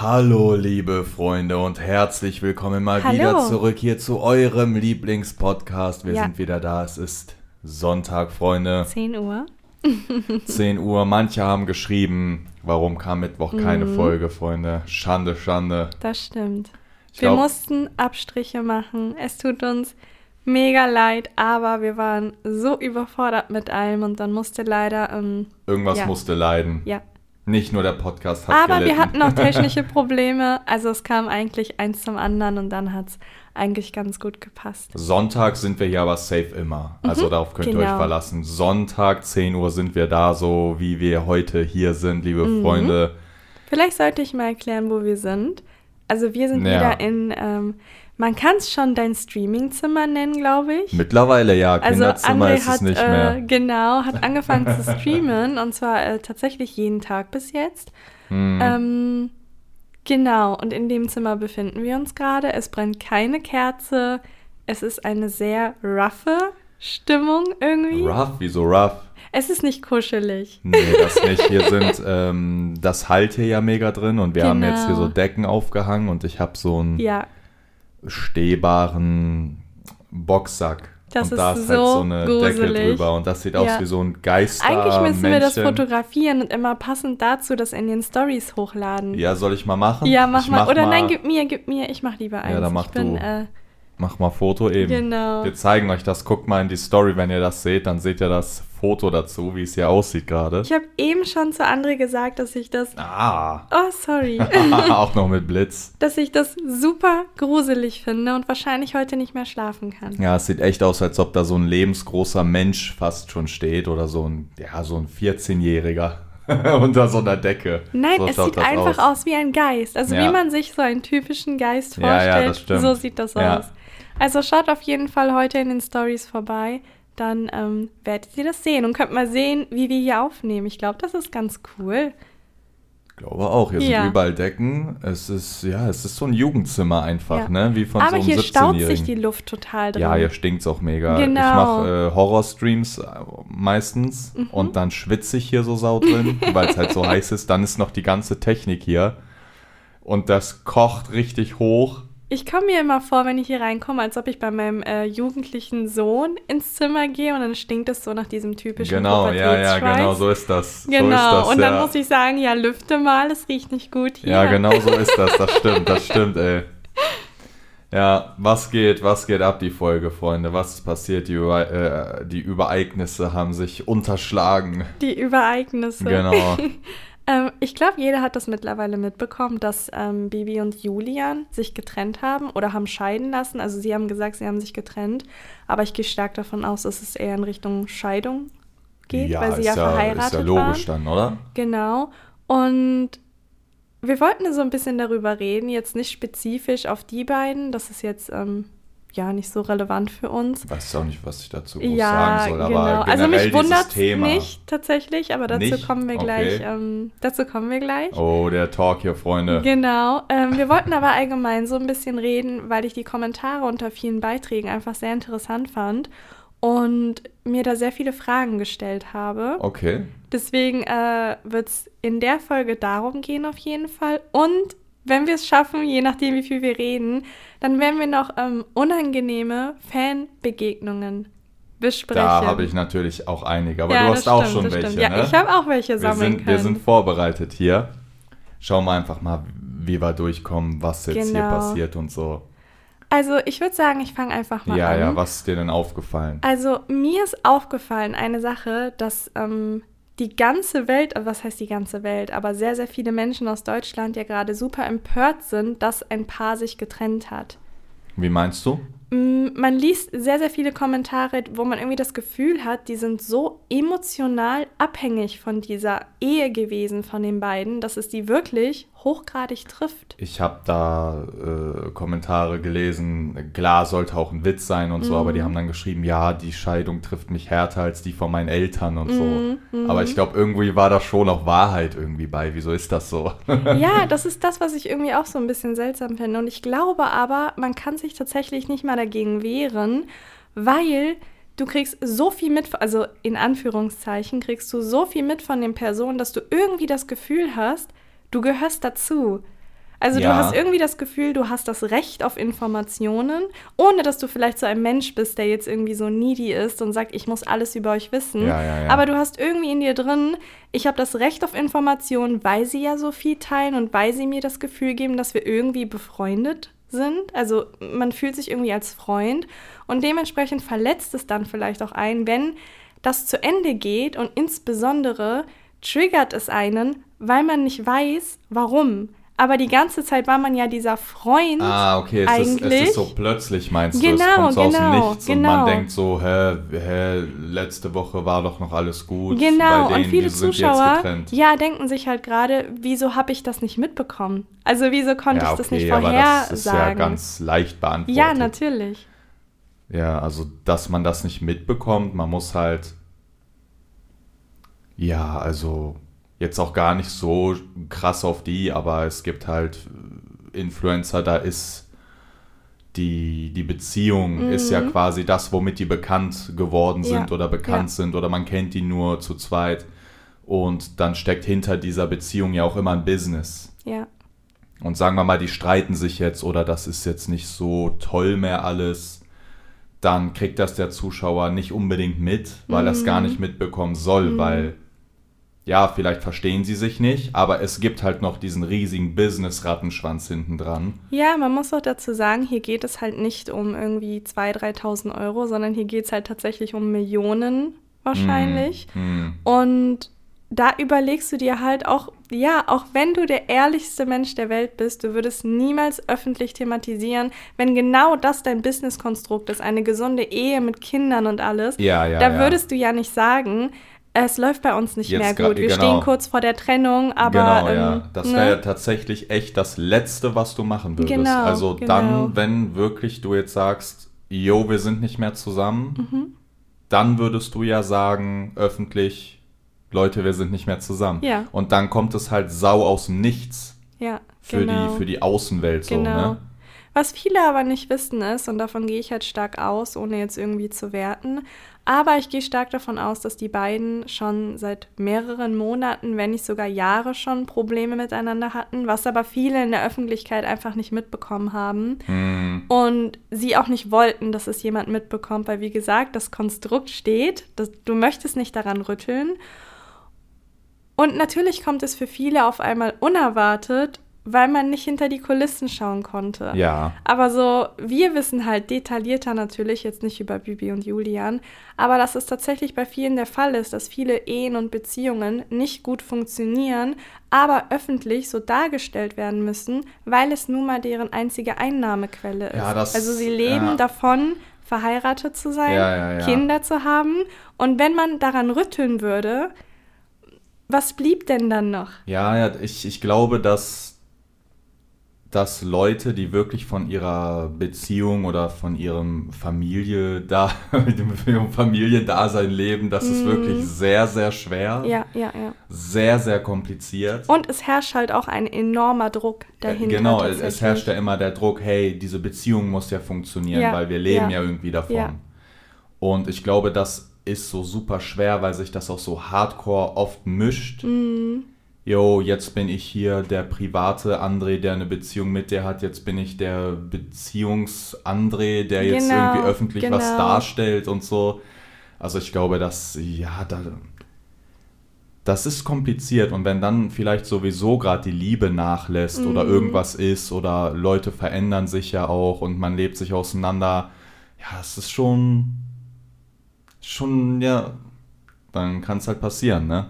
Hallo, liebe Freunde, und herzlich willkommen mal Hallo. wieder zurück hier zu eurem Lieblingspodcast. Wir Ja. sind wieder da. Es ist Sonntag, Freunde, 10 Uhr. 10 Uhr. Manche haben geschrieben, warum kam Mittwoch keine Mhm. Folge, Freunde. Schande, Schande. Das stimmt. Ich wir glaub- mussten Abstriche machen. Es tut uns mega leid, aber wir waren so überfordert mit allem und dann musste leider, ähm, Irgendwas Ja. musste leiden. ja. Nicht nur der Podcast hat Aber gelitten. wir hatten auch technische Probleme. Also es kam eigentlich eins zum anderen und dann hat es eigentlich ganz gut gepasst. Sonntag sind wir hier aber safe immer. Also darauf könnt ihr euch genau. verlassen. Sonntag, 10 Uhr sind wir da, so wie wir heute hier sind, liebe Mhm. Freunde. Vielleicht sollte ich mal erklären, wo wir sind. Also wir sind Ja. wieder in, ähm, man kann es schon dein Streamingzimmer nennen, glaube ich. Mittlerweile ja, Also Kinderzimmer André ist es hat, nicht äh, mehr. genau, hat angefangen zu streamen und zwar äh, tatsächlich jeden Tag bis jetzt. Hm. Ähm, genau, und in dem Zimmer befinden wir uns gerade. Es brennt keine Kerze. Es ist eine sehr roughe Stimmung irgendwie. Rough, wieso rough? Es ist nicht kuschelig. Nee, das nicht. Hier sind, ähm, das halt hier ja mega drin und wir haben Genau. jetzt hier so Decken aufgehangen und ich habe so einen Ja, stehbaren Boxsack. Das und da ist ist halt so so eine Decke gruselig. drüber und das sieht aus Ja. wie so ein Geister. eigentlich müssen wir das Männchen. fotografieren und immer passend dazu das in den Stories hochladen. Ja, soll ich mal machen? Ja, mach ich mal. Mach Oder mal, nein, gib mir, gib mir. Ich mach lieber eins. dann mach ich bin, du. Äh, Mach mal Foto eben. Genau. Wir zeigen euch das. Guckt mal in die Story, wenn ihr das seht, dann seht ihr das Foto dazu, wie es hier aussieht gerade. ich habe eben schon zu André gesagt, dass ich das. Ah. Oh, sorry. Auch noch mit Blitz. dass ich das super gruselig finde und wahrscheinlich heute nicht mehr schlafen kann. Ja, es sieht echt aus, als ob da so ein lebensgroßer Mensch fast schon steht oder so ein, ja, so ein 14-Jähriger unter so einer Decke. Nein, so es sieht einfach aus. wie ein Geist. Also Ja. wie man sich so einen typischen Geist Ja, ja, vorstellt, das stimmt. so sieht das Ja. aus. Also schaut auf jeden Fall heute in den Stories vorbei. Dann ähm, werdet ihr das sehen und könnt mal sehen, wie wir hier aufnehmen. Ich glaube, das ist ganz cool. Ich glaube auch, hier Ja. sind überall Decken. Es ist, ja, es ist so ein Jugendzimmer einfach, Ja. ne? Wie von Aber so einem hier staut sich 17-Jährigen. die Luft total drin. Ja, hier stinkt's auch mega. Genau. Ich mache äh, Horrorstreams äh, meistens Mhm. und dann schwitze ich hier so sau drin, weil es halt so heiß ist. Dann ist noch die ganze Technik hier und das kocht richtig hoch. Ich komme mir immer vor, wenn ich hier reinkomme, als ob ich bei meinem äh, jugendlichen Sohn ins Zimmer gehe und dann stinkt es so nach diesem typischen Genau, ja, ja, genau, so ist das. so Genau, ist das, und dann ja. muss ich sagen, ja, lüfte mal, es riecht nicht gut hier. Ja, genau so ist das. Das stimmt, das stimmt, ey. Ja, was geht, was geht ab, die Folge, Freunde? Was ist passiert? Die, Über, äh, die Übereignisse haben sich unterschlagen. Die Übereignisse. Genau. Ähm, ich glaube, jeder hat das mittlerweile mitbekommen, dass ähm, Bibi und Julian sich getrennt haben oder haben scheiden lassen. Also sie haben gesagt, sie haben sich getrennt, aber ich gehe stark davon aus, dass es eher in Richtung Scheidung geht, weil sie ja, verheiratet ist ja logisch waren. dann, oder? Genau. Und wir wollten so ein bisschen darüber reden, jetzt nicht spezifisch auf die beiden. Das ist jetzt ähm, ja nicht so relevant für uns. Ich weiß auch nicht, was ich dazu Ja, sagen soll, genau. aber Also mich wundert Thema. nicht tatsächlich, aber dazu Nicht? kommen wir Okay. gleich. Ähm, dazu kommen wir gleich. Oh, der Talk hier, Freunde. Genau. Ähm, wir wollten aber allgemein so ein bisschen reden, weil ich die Kommentare unter vielen Beiträgen einfach sehr interessant fand und mir da sehr viele Fragen gestellt habe. Okay. Deswegen äh, wird es in der Folge darum gehen auf jeden Fall. Und wenn wir es schaffen, je nachdem wie viel wir reden, dann werden wir noch ähm, unangenehme Fanbegegnungen besprechen. Da habe ich natürlich auch einige, aber Ja, du hast auch stimmt, schon das welche, stimmt. Ja, ne? ich habe auch welche wir sammeln sind, können. wir sind vorbereitet hier. Schauen wir einfach mal, wie wir durchkommen, was jetzt hier Genau. passiert und so. also ich würde sagen, ich fange einfach mal Ja, an. ja, was ist dir denn aufgefallen? Also mir ist aufgefallen eine Sache, dass ähm, die ganze Welt, also was heißt die ganze Welt, aber sehr, sehr viele Menschen aus Deutschland ja gerade super empört sind, dass ein Paar sich getrennt hat. Wie meinst du? Mm, Man liest sehr, sehr viele Kommentare, wo man irgendwie das Gefühl hat, die sind so emotional abhängig von dieser Ehe gewesen von den beiden, dass es die wirklich hochgradig trifft. Ich habe da äh, Kommentare gelesen, klar sollte auch ein Witz sein und so, aber Mhm. die haben dann geschrieben, ja, die Scheidung trifft mich härter als die von meinen Eltern und Mhm, so. Aber ich glaube, irgendwie war da schon auch Wahrheit irgendwie bei. Wieso ist das so? Ja, das ist das, was ich irgendwie auch so ein bisschen seltsam finde. Und ich glaube aber, man kann sich tatsächlich nicht mal dagegen wehren, weil du kriegst so viel mit, also in Anführungszeichen, kriegst du so viel mit von den Personen, dass du irgendwie das Gefühl hast, du gehörst dazu. Also Ja. du hast irgendwie das Gefühl, du hast das Recht auf Informationen, ohne dass du vielleicht so ein Mensch bist, der jetzt irgendwie so needy ist und sagt, ich muss alles über euch wissen. Ja, ja. Aber du hast irgendwie in dir drin, ich habe das Recht auf Informationen, weil sie ja so viel teilen und weil sie mir das Gefühl geben, dass wir irgendwie befreundet sind. Also man fühlt sich irgendwie als Freund und dementsprechend verletzt es dann vielleicht auch einen, wenn das zu Ende geht und insbesondere triggert es einen, weil man nicht weiß, warum. Aber die ganze Zeit war man ja dieser Freund. Ah, okay, es ist, es eigentlich. ist so plötzlich, meinst du? es Genau, kommt so aus dem genau, Nichts und man genau. denkt so, hä, hä, letzte Woche war doch noch alles gut. Genau, denen, und viele Zuschauer, ja, denken sich halt gerade, wieso habe ich das nicht mitbekommen? Also wieso konnte ja, ich das nicht aber vorhersagen? das ist ja ganz leicht beantwortet. Ja, natürlich. Ja, also, dass man das nicht mitbekommt, man muss halt, ja, also, jetzt auch gar nicht so krass auf die, aber es gibt halt Influencer, da ist die, die Beziehung ist ja quasi das, womit die bekannt geworden sind Mhm. Ja, oder bekannt ja. sind oder man kennt die nur zu zweit. Und dann steckt hinter dieser Beziehung ja auch immer ein Business. Ja. Und sagen wir mal, die streiten sich jetzt oder das ist jetzt nicht so toll mehr alles, dann kriegt das der Zuschauer nicht unbedingt mit, weil er es gar nicht mitbekommen soll, weil ja, vielleicht verstehen sie sich nicht, aber es gibt halt noch diesen riesigen Business-Rattenschwanz hinten dran. Ja, man muss auch dazu sagen, hier geht es halt nicht um irgendwie 2.000, 3.000 Euro, sondern hier geht es halt tatsächlich um Millionen wahrscheinlich. Hm. Und da überlegst du dir halt auch, ja, auch wenn du der ehrlichste Mensch der Welt bist, du würdest niemals öffentlich thematisieren, wenn genau das dein Businesskonstrukt ist, eine gesunde Ehe mit Kindern und alles. Ja, ja, da ja. würdest du ja nicht sagen, es läuft bei uns nicht Jetzt mehr gut. Wir genau. stehen kurz vor der Trennung, aber genau, ähm, ja. Das ne? wäre tatsächlich echt das Letzte, was du machen würdest. Genau, also genau. dann, wenn wirklich du jetzt sagst, yo, wir sind nicht mehr zusammen, Mhm. dann würdest du ja sagen, öffentlich, Leute, wir sind nicht mehr zusammen. Ja. Und dann kommt es halt sau aus dem Nichts ja, für, genau. die, für die Außenwelt so, Genau. ne? Was viele aber nicht wissen ist, und davon gehe ich halt stark aus, ohne jetzt irgendwie zu werten, aber ich gehe stark davon aus, dass die beiden schon seit mehreren Monaten, wenn nicht sogar Jahre schon Probleme miteinander hatten, was aber viele in der Öffentlichkeit einfach nicht mitbekommen haben. Hm, Und sie auch nicht wollten, dass es jemand mitbekommt, weil wie gesagt, das Konstrukt steht, das, du möchtest nicht daran rütteln. Und natürlich kommt es für viele auf einmal unerwartet, weil man nicht hinter die Kulissen schauen konnte. ja. Aber so, wir wissen halt detaillierter natürlich, jetzt nicht über Bibi und Julian, aber dass es tatsächlich bei vielen der Fall ist, dass viele Ehen und Beziehungen nicht gut funktionieren, aber öffentlich so dargestellt werden müssen, weil es nun mal deren einzige Einnahmequelle ist. Ja, das- also sie leben ja. davon, verheiratet zu sein, Ja. Kinder zu haben. Und wenn man daran rütteln würde, was blieb denn dann noch? Ja, ja, ich, ich glaube, dass, dass Leute, die wirklich von ihrer Beziehung oder von ihrem Familie da, ihrem Familiendasein leben, das ist wirklich sehr, sehr schwer. Mhm. Ja, ja, ja. Sehr, sehr kompliziert. Und es herrscht halt auch ein enormer Druck dahinter. genau, es, herrscht ja immer der Druck, hey, diese Beziehung muss ja funktionieren, Ja, weil wir leben ja, ja, irgendwie davon. ja. Und ich glaube, das ist so super schwer, weil sich das auch so hardcore oft mischt. Mhm. Jo, jetzt bin ich hier der private André, der eine Beziehung mit dir hat. Jetzt bin ich der Beziehungs-André, der jetzt Genau, irgendwie öffentlich was genau. darstellt und so. Also ich glaube, dass, ja, da, das ist kompliziert. Und wenn dann vielleicht sowieso gerade die Liebe nachlässt oder Mhm. irgendwas ist oder Leute verändern sich ja auch und man lebt sich auseinander, ja, das ist schon, schon, ja, dann kann es halt passieren, ne?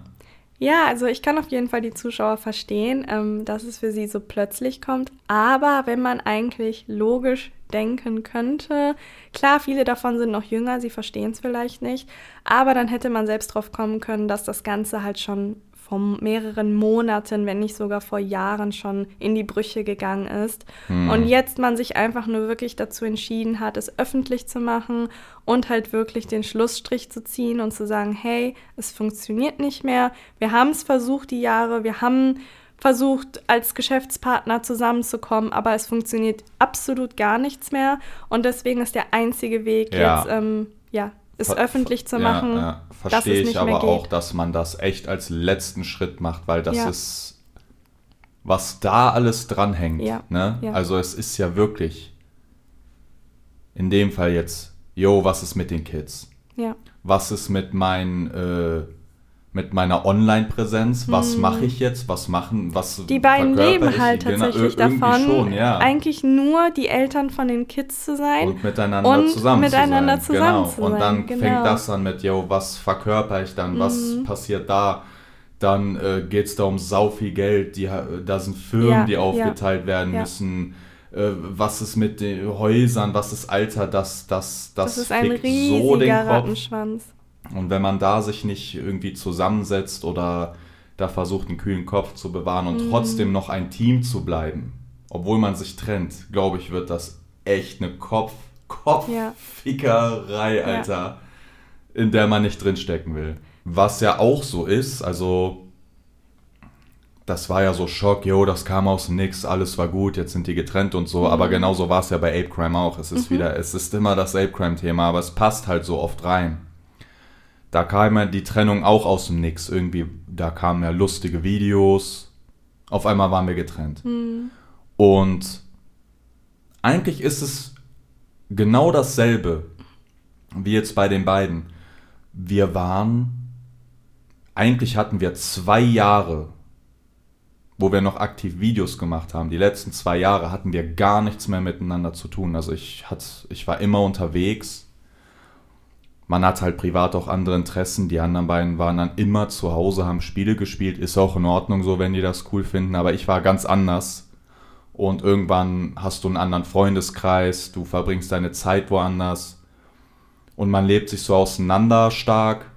Ja, also ich kann auf jeden Fall die Zuschauer verstehen, ähm, dass es für sie so plötzlich kommt. Aber wenn man eigentlich logisch denken könnte, klar, viele davon sind noch jünger, sie verstehen es vielleicht nicht, aber dann hätte man selbst drauf kommen können, dass das Ganze halt schon vor mehreren Monaten, wenn nicht sogar vor Jahren schon in die Brüche gegangen ist. Und jetzt man sich einfach nur wirklich dazu entschieden hat, es öffentlich zu machen und halt wirklich den Schlussstrich zu ziehen und zu sagen, hey, es funktioniert nicht mehr. Wir haben es versucht die Jahre, wir haben versucht, als Geschäftspartner zusammenzukommen, aber es funktioniert absolut gar nichts mehr. Und deswegen ist der einzige Weg Ja. jetzt, ähm, ja, es Ver- öffentlich zu ja, machen, Ja, dass Verstehe ich aber auch, dass man das echt als letzten Schritt macht, weil das Ja. ist was da alles dranhängt. Ja, Ne? ja. Also es ist ja wirklich in dem Fall jetzt, yo, was ist mit den Kids? Ja. Was ist mit mein, äh, mit meiner Online-Präsenz? Was mache ich jetzt? Was machen, was Hm. Die beiden leben ich? halt Genau, tatsächlich davon, schon, ja. eigentlich nur die Eltern von den Kids zu sein. und miteinander und zusammen miteinander zu sein. zusammen genau. zu und sein, dann genau. fängt das an mit, yo, was verkörper ich dann? Was Mhm. passiert da? Dann äh, geht es da um sau viel Geld. Die, da sind Firmen, Ja, die ja. aufgeteilt werden Ja. müssen. Äh, was ist mit den Häusern? Was ist Alter? Das, das, das, das ist ein fickt so den riesiger Kopf. Rattenschwanz. Und wenn man da sich nicht irgendwie zusammensetzt oder da versucht, einen kühlen Kopf zu bewahren und Mhm. trotzdem noch ein Team zu bleiben, obwohl man sich trennt, glaube ich, wird das echt eine Kopf, Ja. Kopffickerei, Alter, in der man nicht drinstecken will. Was ja auch so ist, also das war ja so Schock, yo, das kam aus Nix, alles war gut, jetzt sind die getrennt und so, aber genauso war es ja bei Ape Crime auch. Es ist wieder, es ist immer das Ape Crime Thema, aber es passt halt so oft rein. Da kam ja die Trennung auch aus dem Nix. Irgendwie, da kamen ja lustige Videos. Auf einmal waren wir getrennt. Und eigentlich ist es genau dasselbe wie jetzt bei den beiden. Wir waren, eigentlich hatten wir zwei Jahre, wo wir noch aktiv Videos gemacht haben. Die letzten zwei Jahre hatten wir gar nichts mehr miteinander zu tun. Also ich, hat, ich war immer unterwegs man hat halt privat auch andere Interessen. Die anderen beiden waren dann immer zu Hause, haben Spiele gespielt. Ist auch in Ordnung so, wenn die das cool finden. Aber ich war ganz anders. Und irgendwann hast du einen anderen Freundeskreis, du verbringst deine Zeit woanders. Und man lebt sich so auseinander stark.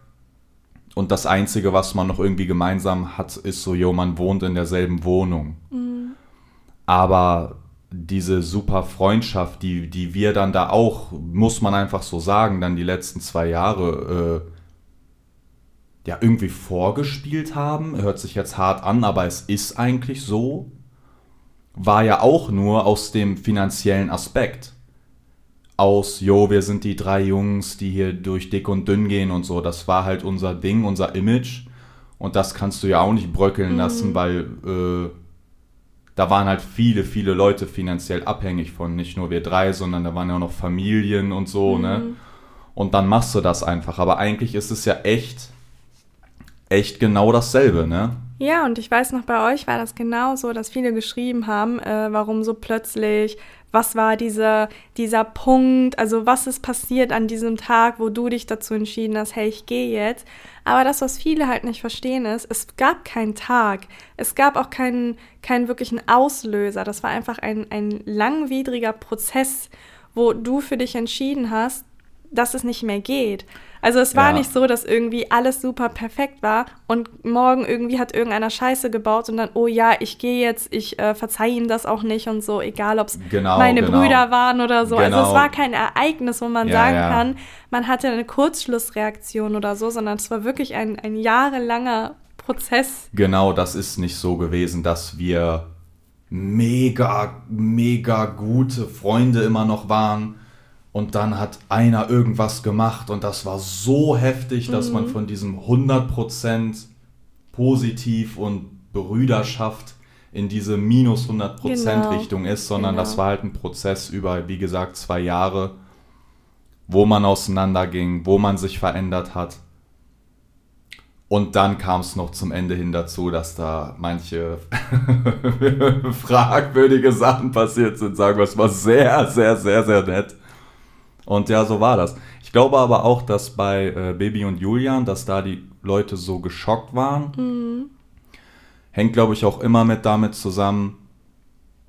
Und das Einzige, was man noch irgendwie gemeinsam hat, ist so, jo, man wohnt in derselben Wohnung. Aber diese super Freundschaft, die, die wir dann da auch, muss man einfach so sagen, dann die letzten zwei Jahre äh, ja irgendwie vorgespielt haben, hört sich jetzt hart an, aber es ist eigentlich so, war ja auch nur aus dem finanziellen Aspekt. Aus, jo, wir sind die drei Jungs, die hier durch dick und dünn gehen und so. Das war halt unser Ding, unser Image. Und das kannst du ja auch nicht bröckeln lassen, weil äh, da waren halt viele, viele Leute finanziell abhängig von. Nicht nur wir drei, sondern da waren ja auch noch Familien und so, ne? Und dann machst du das einfach. Aber eigentlich ist es ja echt, echt genau dasselbe, ne? Ja, und ich weiß noch, bei euch war das genauso, dass viele geschrieben haben, äh, warum so plötzlich, was war dieser, dieser Punkt, also was ist passiert an diesem Tag, wo du dich dazu entschieden hast, hey, ich gehe jetzt. Aber das, was viele halt nicht verstehen, ist, es gab keinen Tag, es gab auch keinen, keinen wirklichen Auslöser. Das war einfach ein, ein langwidriger Prozess, wo du für dich entschieden hast, dass es nicht mehr geht. Also es war Ja. nicht so, dass irgendwie alles super perfekt war und morgen irgendwie hat irgendeiner Scheiße gebaut und dann, oh ja, ich gehe jetzt, ich äh, verzeihe ihm das auch nicht und so, egal ob es Genau, meine genau. Brüder waren oder so. Also Genau. es war kein Ereignis, wo man Ja, sagen ja. kann, man hatte eine Kurzschlussreaktion oder so, sondern es war wirklich ein, ein jahrelanger Prozess. Genau, das ist nicht so gewesen, dass wir mega, mega gute Freunde immer noch waren. Und dann hat einer irgendwas gemacht und das war so heftig, dass man von diesem 100% positiv und Brüderschaft in diese minus 100% Genau. Richtung ist, sondern Genau. das war halt ein Prozess über, wie gesagt, zwei Jahre, wo man auseinanderging, wo man sich verändert hat. Und dann kam es noch zum Ende hin dazu, dass da manche fragwürdige Sachen passiert sind, sagen wir es mal sehr, sehr, sehr, sehr nett. Und ja, so war das. Ich glaube aber auch, dass bei äh, Baby und Julian, dass da die Leute so geschockt waren. Hängt, glaube ich, auch immer mit damit zusammen,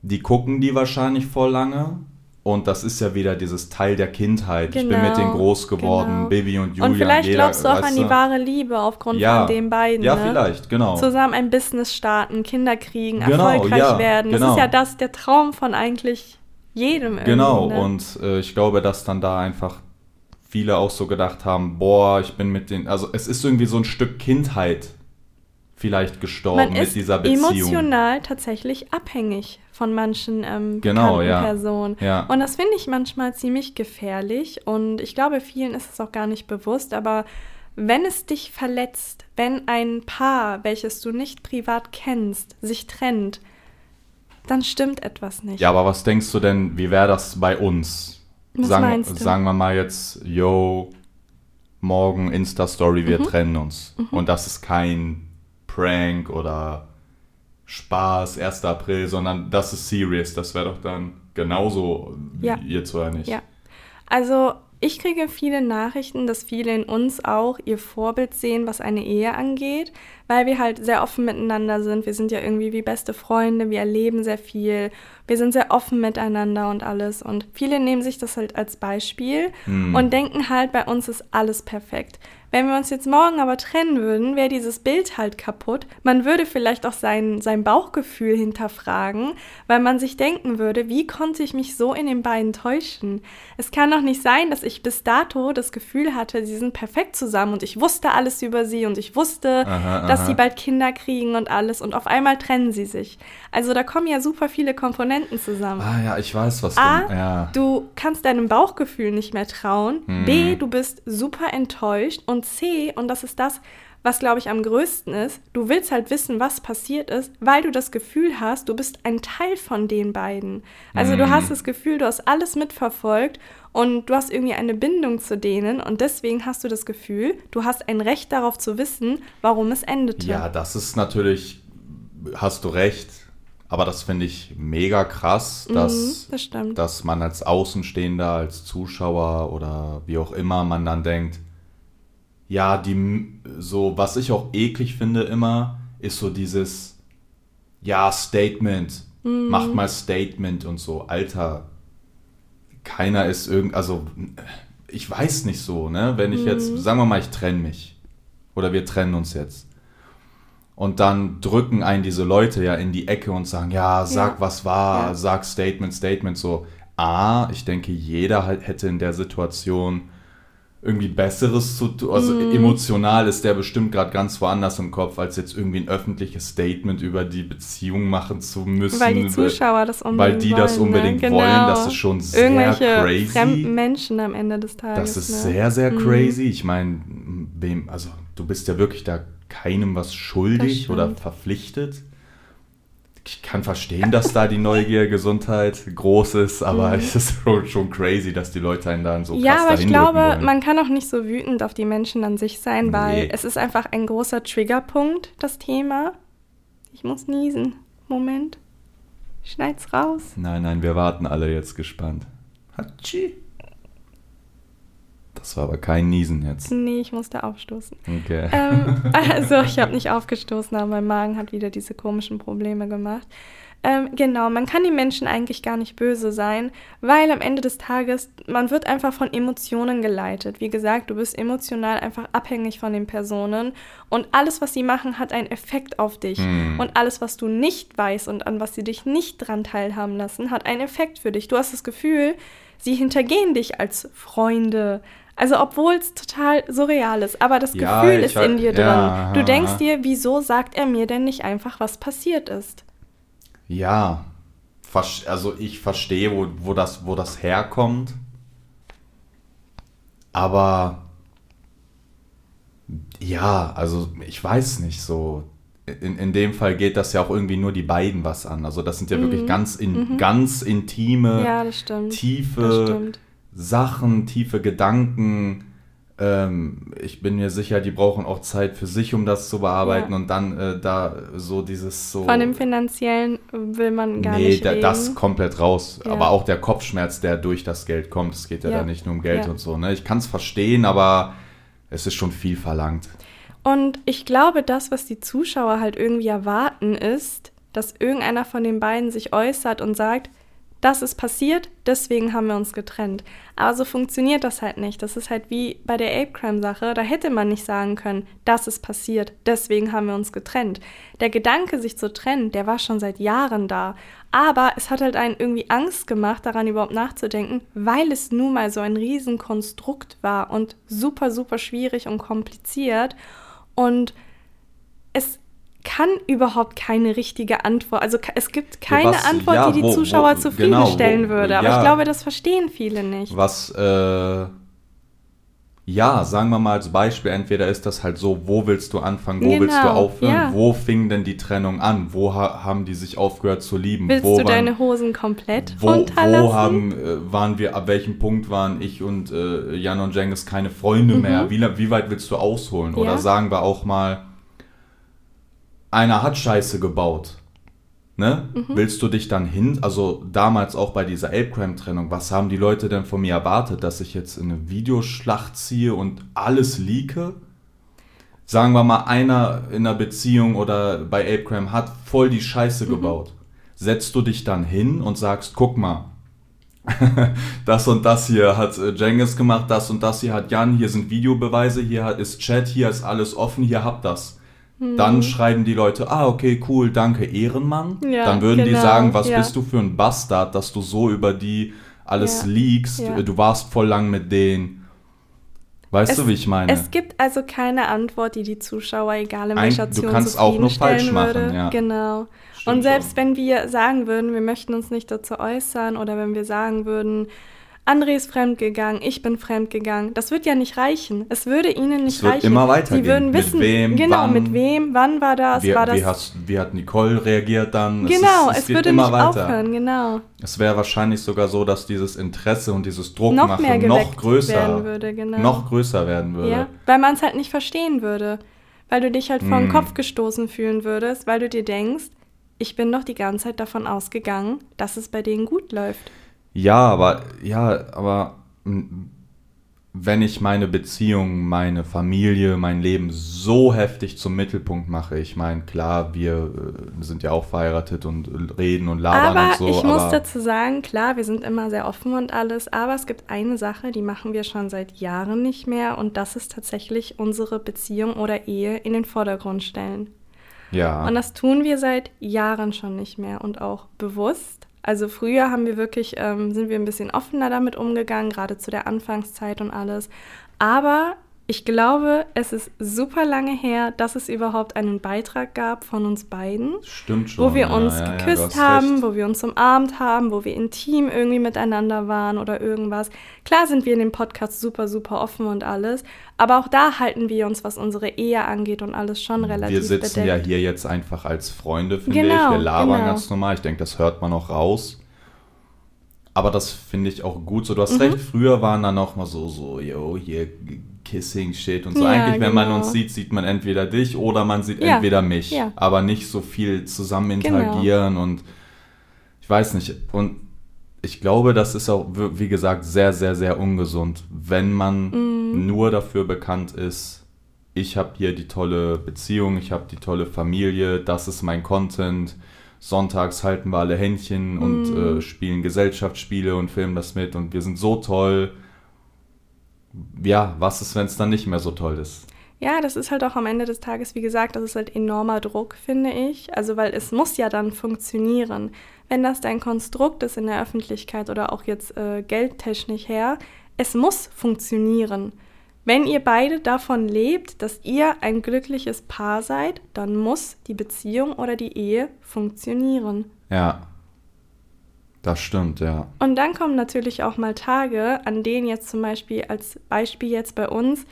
die gucken die wahrscheinlich voll lange. Und das ist ja wieder dieses Teil der Kindheit. ich bin mit denen Genau, groß geworden, genau. Baby und Julian. und vielleicht jeder, glaubst du auch an die wahre Liebe aufgrund Ja. von den beiden. Ja, ne? vielleicht, genau. Zusammen ein Business starten, Kinder kriegen, Genau, erfolgreich ja, werden. Das genau. ist ja das, der Traum von eigentlich jedem. Genau, ne? und äh, ich glaube, dass dann da einfach viele auch so gedacht haben, boah, ich bin mit den, also es ist irgendwie so ein Stück Kindheit vielleicht gestorben man mit ist dieser Beziehung. emotional tatsächlich abhängig von manchen ähm, Genau, ja. Personen. Ja. Und das finde ich manchmal ziemlich gefährlich und ich glaube, vielen ist es auch gar nicht bewusst, aber wenn es dich verletzt, wenn ein Paar, welches du nicht privat kennst, sich trennt, dann stimmt etwas nicht. Ja, aber was denkst du denn, wie wäre das bei uns? Was sagen, meinst du? sagen wir mal jetzt, yo, morgen Insta-Story, wir Mhm. trennen uns. Und das ist kein Prank oder Spaß, 1. April, sondern das ist serious. Das wäre doch dann genauso wie Ja. jetzt oder nicht? Ja. Also ich kriege viele Nachrichten, dass viele in uns auch ihr Vorbild sehen, was eine Ehe angeht, weil wir halt sehr offen miteinander sind. Wir sind ja irgendwie wie beste Freunde, wir erleben sehr viel, wir sind sehr offen miteinander und alles. Und viele nehmen sich das halt als Beispiel Hm. und denken halt, bei uns ist alles perfekt. Wenn wir uns jetzt morgen aber trennen würden, wäre dieses Bild halt kaputt. Man würde vielleicht auch sein, sein Bauchgefühl hinterfragen, weil man sich denken würde, wie konnte ich mich so in den beiden täuschen? Es kann doch nicht sein, dass ich bis dato das Gefühl hatte, sie sind perfekt zusammen und ich wusste alles über sie und ich wusste, Aha, dass aha. sie bald Kinder kriegen und alles und auf einmal trennen sie sich. Also da kommen ja super viele Komponenten zusammen. Ah ja, ich weiß, was A, du... Ja. du kannst deinem Bauchgefühl nicht mehr trauen. Hm. B, du bist super enttäuscht. Und C, und das ist das, was glaube ich am größten ist, du willst halt wissen, was passiert ist, weil du das Gefühl hast, du bist ein Teil von den beiden. Also du Hm. hast das Gefühl, du hast alles mitverfolgt und du hast irgendwie eine Bindung zu denen und deswegen hast du das Gefühl, du hast ein Recht darauf zu wissen, warum es endete. Ja, das ist natürlich, hast du recht, aber das finde ich mega krass, dass, Mhm, das dass man als Außenstehender, als Zuschauer oder wie auch immer man dann denkt, ja, die, so, was ich auch eklig finde immer, ist so dieses, ja, Statement, Mhm. macht mal Statement und so, Alter, keiner ist irgend, also, ich weiß nicht so, ne, wenn ich Mhm. jetzt, sagen wir mal, ich trenne mich oder wir trennen uns jetzt. Und dann drücken einen diese Leute ja in die Ecke und sagen, ja, sag Ja. was war, Ja. sag Statement, Statement, so. A, ich denke, jeder halt hätte in der Situation irgendwie Besseres zu tun. Also Mhm. emotional ist der bestimmt gerade ganz woanders im Kopf, als jetzt irgendwie ein öffentliches Statement über die Beziehung machen zu müssen. Weil die Zuschauer das unbedingt weil die das wollen, unbedingt ne? wollen. Genau. Das ist schon sehr Irgendwelche crazy. fremden Menschen am Ende des Tages. Das ist ne? sehr, sehr Mhm. crazy. Ich meine, wem, also du bist ja wirklich da keinem was schuldig oder verpflichtet. Ich kann verstehen, dass da die Neugier, Gesundheit groß ist, aber es ist schon, crazy, dass die Leute einen dann so krass Mhm. ja, aber ich glaube, wollen. man kann auch nicht so wütend auf die Menschen an sich sein, weil Nee. es ist einfach ein großer Triggerpunkt, das Thema. Ich muss niesen. Moment. Schneid's raus. Nein, nein, wir warten alle jetzt gespannt. Hatschi. Das war aber kein Niesen jetzt. Nee, ich musste aufstoßen. Okay. ähm, also, ich habe nicht aufgestoßen, aber mein Magen hat wieder diese komischen Probleme gemacht. Ähm, genau, man kann den Menschen eigentlich gar nicht böse sein, weil am Ende des Tages, man wird einfach von Emotionen geleitet. Wie gesagt, du bist emotional einfach abhängig von den Personen und alles, was sie machen, hat einen Effekt auf dich. Hm. Und alles, was du nicht weißt und an was sie dich nicht dran teilhaben lassen, hat einen Effekt für dich. Du hast das Gefühl, sie hintergehen dich als Freunde. Also obwohl es total surreal ist, aber das Ja, Gefühl ist ver- in dir drin. ja, du denkst dir, wieso sagt er mir denn nicht einfach, was passiert ist? Ja, also ich verstehe, wo, wo, das, wo das herkommt. Aber ja, also ich weiß nicht so. In, in dem Fall geht das ja auch irgendwie nur die beiden was an. Also das sind ja wirklich ganz, in, ganz intime, Mhm. Ja, das stimmt. tiefe Das stimmt. Sachen, tiefe Gedanken. Ähm, ich bin mir sicher, die brauchen auch Zeit für sich, um das zu bearbeiten Ja. und dann äh, da so dieses so. Von dem Finanziellen will man gar nee, nicht reden. das komplett raus. Ja. Aber auch der Kopfschmerz, der durch das Geld kommt. Es geht ja, Ja. da nicht nur um Geld und so. Ne? Ich kann es verstehen, aber es ist schon viel verlangt. Und ich glaube, das, was die Zuschauer halt irgendwie erwarten, ist, dass irgendeiner von den beiden sich äußert und sagt, das ist passiert, deswegen haben wir uns getrennt. Aber so funktioniert das halt nicht. Das ist halt wie bei der Ape Crime Sache. Da hätte man nicht sagen können, das ist passiert, deswegen haben wir uns getrennt. Der Gedanke, sich zu trennen, der war schon seit Jahren da. Aber es hat halt einen irgendwie Angst gemacht, daran überhaupt nachzudenken, weil es nun mal so ein Riesenkonstrukt war und super, super schwierig und kompliziert. Und es kann überhaupt keine richtige Antwort. Also es gibt keine was- Antwort, ja, die die wo- wo- Zuschauer genau, zufriedenstellen wo- würde. Aber ja. ich glaube, das verstehen viele nicht. Was, äh, Ja, sagen wir mal als Beispiel, entweder ist das halt so, wo willst du anfangen, wo genau, willst du genau, aufhören, ja. wo fing denn die Trennung an, wo ha haben die sich aufgehört zu lieben? Willst wo du waren, deine Hosen komplett wo, runterlassen? Wo haben, äh, waren wir, ab welchem Punkt waren ich und äh, Jan und Jengis keine Freunde mhm. mehr? Wie, wie weit willst du ausholen? Oder sagen wir auch mal, einer hat Scheiße gebaut ne? Mhm. Willst du dich dann hin, also damals auch bei dieser Ape-Crime-Trennung, was haben die Leute denn von mir erwartet, dass ich jetzt in eine Videoschlacht ziehe und alles leake? Sagen wir mal, einer in einer Beziehung oder bei Ape-Crime hat voll die Scheiße mhm. gebaut. Setzt du dich dann hin und sagst, guck mal, das und das hier hat äh, Jengis gemacht, das und das hier hat Jan, hier sind Videobeweise, hier ist Chat, hier ist alles offen, hier habt das. Dann mhm. schreiben die Leute, ah, okay, cool, danke, Ehrenmann. Ja, Dann würden genau, die sagen, was ja. bist du für ein Bastard, dass du so über die alles ja, liegst. Du warst voll lang mit denen. Weißt es, du, wie ich meine? Es gibt also keine Antwort, die die Zuschauer, egal in welcher Ein, Du kannst auch nur falsch machen, würde. ja. Genau. Stimmt und selbst schon. wenn wir sagen würden, wir möchten uns nicht dazu äußern oder wenn wir sagen würden, André ist fremdgegangen, ich bin fremdgegangen. Das wird ja nicht reichen. Es würde ihnen nicht es wird reichen. immer weitergehen. Sie würden wissen, mit wem, genau, wann, mit wem, wann war das, wie, war das. Wie, hast, wie hat Nicole reagiert dann? Genau, es, ist, es, es würde immer nicht weiter. aufhören, genau. Es wäre wahrscheinlich sogar so, dass dieses Interesse und dieses Druckmachen noch, noch größer werden würde, genau. noch größer werden würde. Ja, weil man es halt nicht verstehen würde. Weil du dich halt vor den mm. Kopf gestoßen fühlen würdest, weil du dir denkst, ich bin doch die ganze Zeit davon ausgegangen, dass es bei denen gut läuft. Ja, aber ja, aber wenn ich meine Beziehung, meine Familie, mein Leben so heftig zum Mittelpunkt mache, ich meine, klar, wir äh, sind ja auch verheiratet und reden und labern aber und so. Ich muss dazu sagen, klar, wir sind immer sehr offen und alles, aber es gibt eine Sache, die machen wir schon seit Jahren nicht mehr und das ist tatsächlich unsere Beziehung oder Ehe in den Vordergrund stellen. Ja. Und das tun wir seit Jahren schon nicht mehr und auch bewusst. Also früher haben wir wirklich, ähm, sind wir ein bisschen offener damit umgegangen, gerade zu der Anfangszeit und alles. Aber ich glaube, es ist super lange her, dass es überhaupt einen Beitrag gab von uns beiden. Stimmt schon. Wo wir uns ja, geküsst ja, haben, recht. wo wir uns umarmt haben, wo wir intim irgendwie miteinander waren oder irgendwas. Klar sind wir in dem Podcast super, super offen und alles, aber auch da halten wir uns, was unsere Ehe angeht und alles schon relativ Wir sitzen bedeckt. ja hier jetzt einfach als Freunde, finde genau, ich. Wir labern genau. ganz normal. Ich denke, das hört man auch raus. Aber das finde ich auch gut so. Du hast mhm. recht, früher waren da noch mal so, so, yo, hier Kissing Shit und so. Ja, Eigentlich, wenn genau. man uns sieht, sieht man entweder dich oder man sieht ja. entweder mich. Ja. Aber nicht so viel zusammen genau. interagieren genau. und ich weiß nicht. Und ich glaube, das ist auch, wie gesagt, sehr, sehr, sehr ungesund, wenn man mm. nur dafür bekannt ist, ich habe hier die tolle Beziehung, ich habe die tolle Familie, das ist mein Content. Sonntags halten wir alle Händchen mm. und mhm. äh, spielen Gesellschaftsspiele und filmen das mit und wir sind so toll ja, was ist, wenn es dann nicht mehr so toll ist? Ja, das ist halt auch am Ende des Tages, wie gesagt, das ist halt enormer Druck, finde ich. Also, weil es muss ja dann funktionieren. Wenn das dein Konstrukt ist in der Öffentlichkeit oder auch jetzt äh, geldtechnisch her, es muss funktionieren. Wenn ihr beide davon lebt, dass ihr ein glückliches Paar seid, dann muss die Beziehung oder die Ehe funktionieren. Ja. Das stimmt, ja. Und dann kommen natürlich auch mal Tage, an denen jetzt zum Beispiel, als Beispiel jetzt bei uns,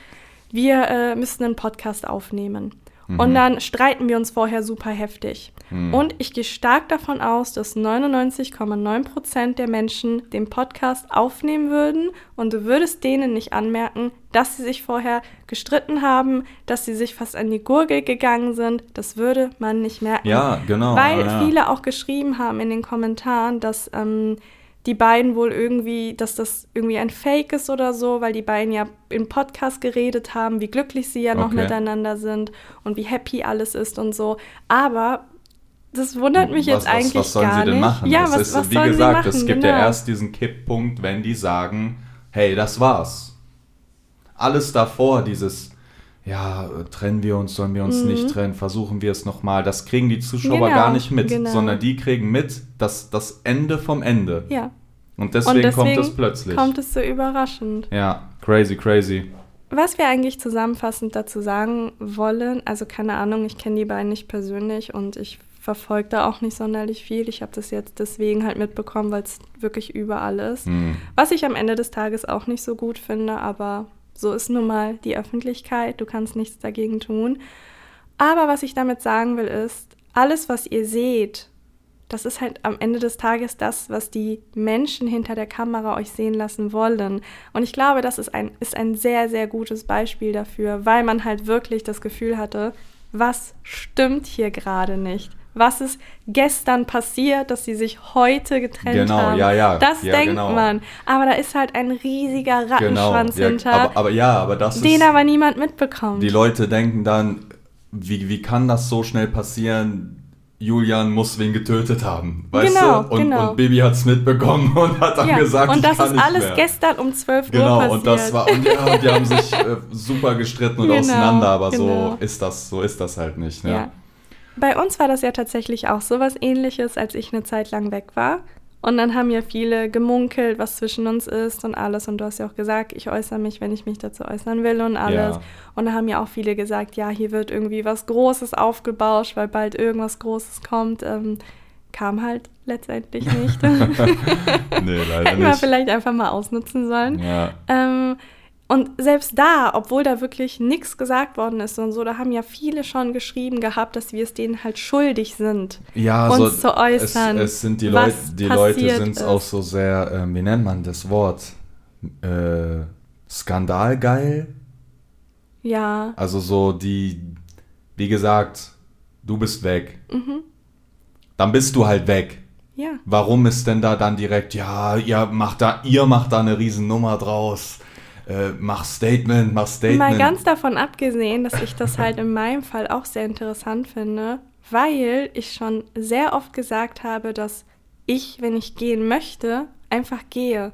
wir äh, müssen einen Podcast aufnehmen. Mhm. Und dann streiten wir uns vorher super heftig. Mhm. Und ich gehe stark davon aus, dass 99,9 Prozent der Menschen den Podcast aufnehmen würden und du würdest denen nicht anmerken, dass sie sich vorher gestritten haben, dass sie sich fast an die Gurgel gegangen sind. Das würde man nicht merken. Ja, genau. Weil ja. viele auch geschrieben haben in den Kommentaren, dass ähm, die beiden wohl irgendwie, dass das irgendwie ein Fake ist oder so, weil die beiden ja im Podcast geredet haben, wie glücklich sie ja noch okay. miteinander sind und wie happy alles ist und so. Aber das wundert mich was, jetzt eigentlich was, was sollen gar sie denn machen? Ja, es was, ist, was wie sollen gesagt, sie machen? es gibt genau. ja erst diesen Kipppunkt, wenn die sagen, hey, das war's. Alles davor, dieses ja, trennen wir uns, sollen wir uns mhm. nicht trennen, versuchen wir es nochmal. Das kriegen die Zuschauer genau, gar nicht mit, genau. sondern die kriegen mit das, das Ende vom Ende. Ja. Und deswegen, Und deswegen kommt es plötzlich. Kommt es so überraschend. Ja, crazy, crazy. Was wir eigentlich zusammenfassend dazu sagen wollen, also keine Ahnung, ich kenne die beiden nicht persönlich und ich verfolge da auch nicht sonderlich viel. Ich habe das jetzt deswegen halt mitbekommen, weil es wirklich überall ist. Mhm. Was ich am Ende des Tages auch nicht so gut finde, aber So ist nun mal die Öffentlichkeit, du kannst nichts dagegen tun. Aber was ich damit sagen will, ist, alles, was ihr seht, das ist halt am Ende des Tages das, was die Menschen hinter der Kamera euch sehen lassen wollen. Und ich glaube, das ist ein, ist ein sehr, sehr gutes Beispiel dafür, weil man halt wirklich das Gefühl hatte, was stimmt hier gerade nicht? Was ist gestern passiert, dass sie sich heute getrennt Genau, haben? ja, ja, Das ja, denkt genau. man. Aber da ist halt ein riesiger Genau. Rattenschwanz Ja, hinter, aber, aber ja, aber das den ist. aber niemand mitbekommt. Die Leute denken dann, wie, wie kann das so schnell passieren? Julian muss wen getötet haben, weißt Genau, du? Und, genau. und Bibi hat es mitbekommen und hat dann ja. gesagt, und ich das kann ist alles mehr. gestern um 12 Uhr Genau, passiert. und das war, und ja, die haben sich äh, super gestritten und Genau, auseinander, aber genau. so ist das, so ist das halt nicht. Ne? Ja. Bei uns war das ja tatsächlich auch so was ähnliches, als ich eine Zeit lang weg war. Und dann haben ja viele gemunkelt, was zwischen uns ist und alles. Und du hast ja auch gesagt, ich äußere mich, wenn ich mich dazu äußern will und alles. Ja. Und da haben ja auch viele gesagt, ja, hier wird irgendwie was Großes aufgebauscht, weil bald irgendwas Großes kommt. Ähm, kam halt letztendlich nicht. Nee, leider Hätten wir nicht. vielleicht einfach mal ausnutzen sollen. Ja. Ähm, und selbst da, obwohl da wirklich nichts gesagt worden ist und so, da haben ja viele schon geschrieben gehabt, dass wir es denen halt schuldig sind. Ja, uns so, zu äußern, Es, es sind die was Leute, die Leute sind auch so sehr, ähm, wie nennt man das Wort? Äh, skandalgeil. Ja, Also so die, wie gesagt, du bist weg. Mhm. Dann bist du halt weg. ja. Warum ist denn da dann direkt, ja, ihr macht da, ihr macht da eine Riesennummer draus. Äh, mach Statement, mach Statement. Mal ganz davon abgesehen, dass ich das halt in meinem Fall auch sehr interessant finde, weil ich schon sehr oft gesagt habe, dass ich, wenn ich gehen möchte, einfach gehe.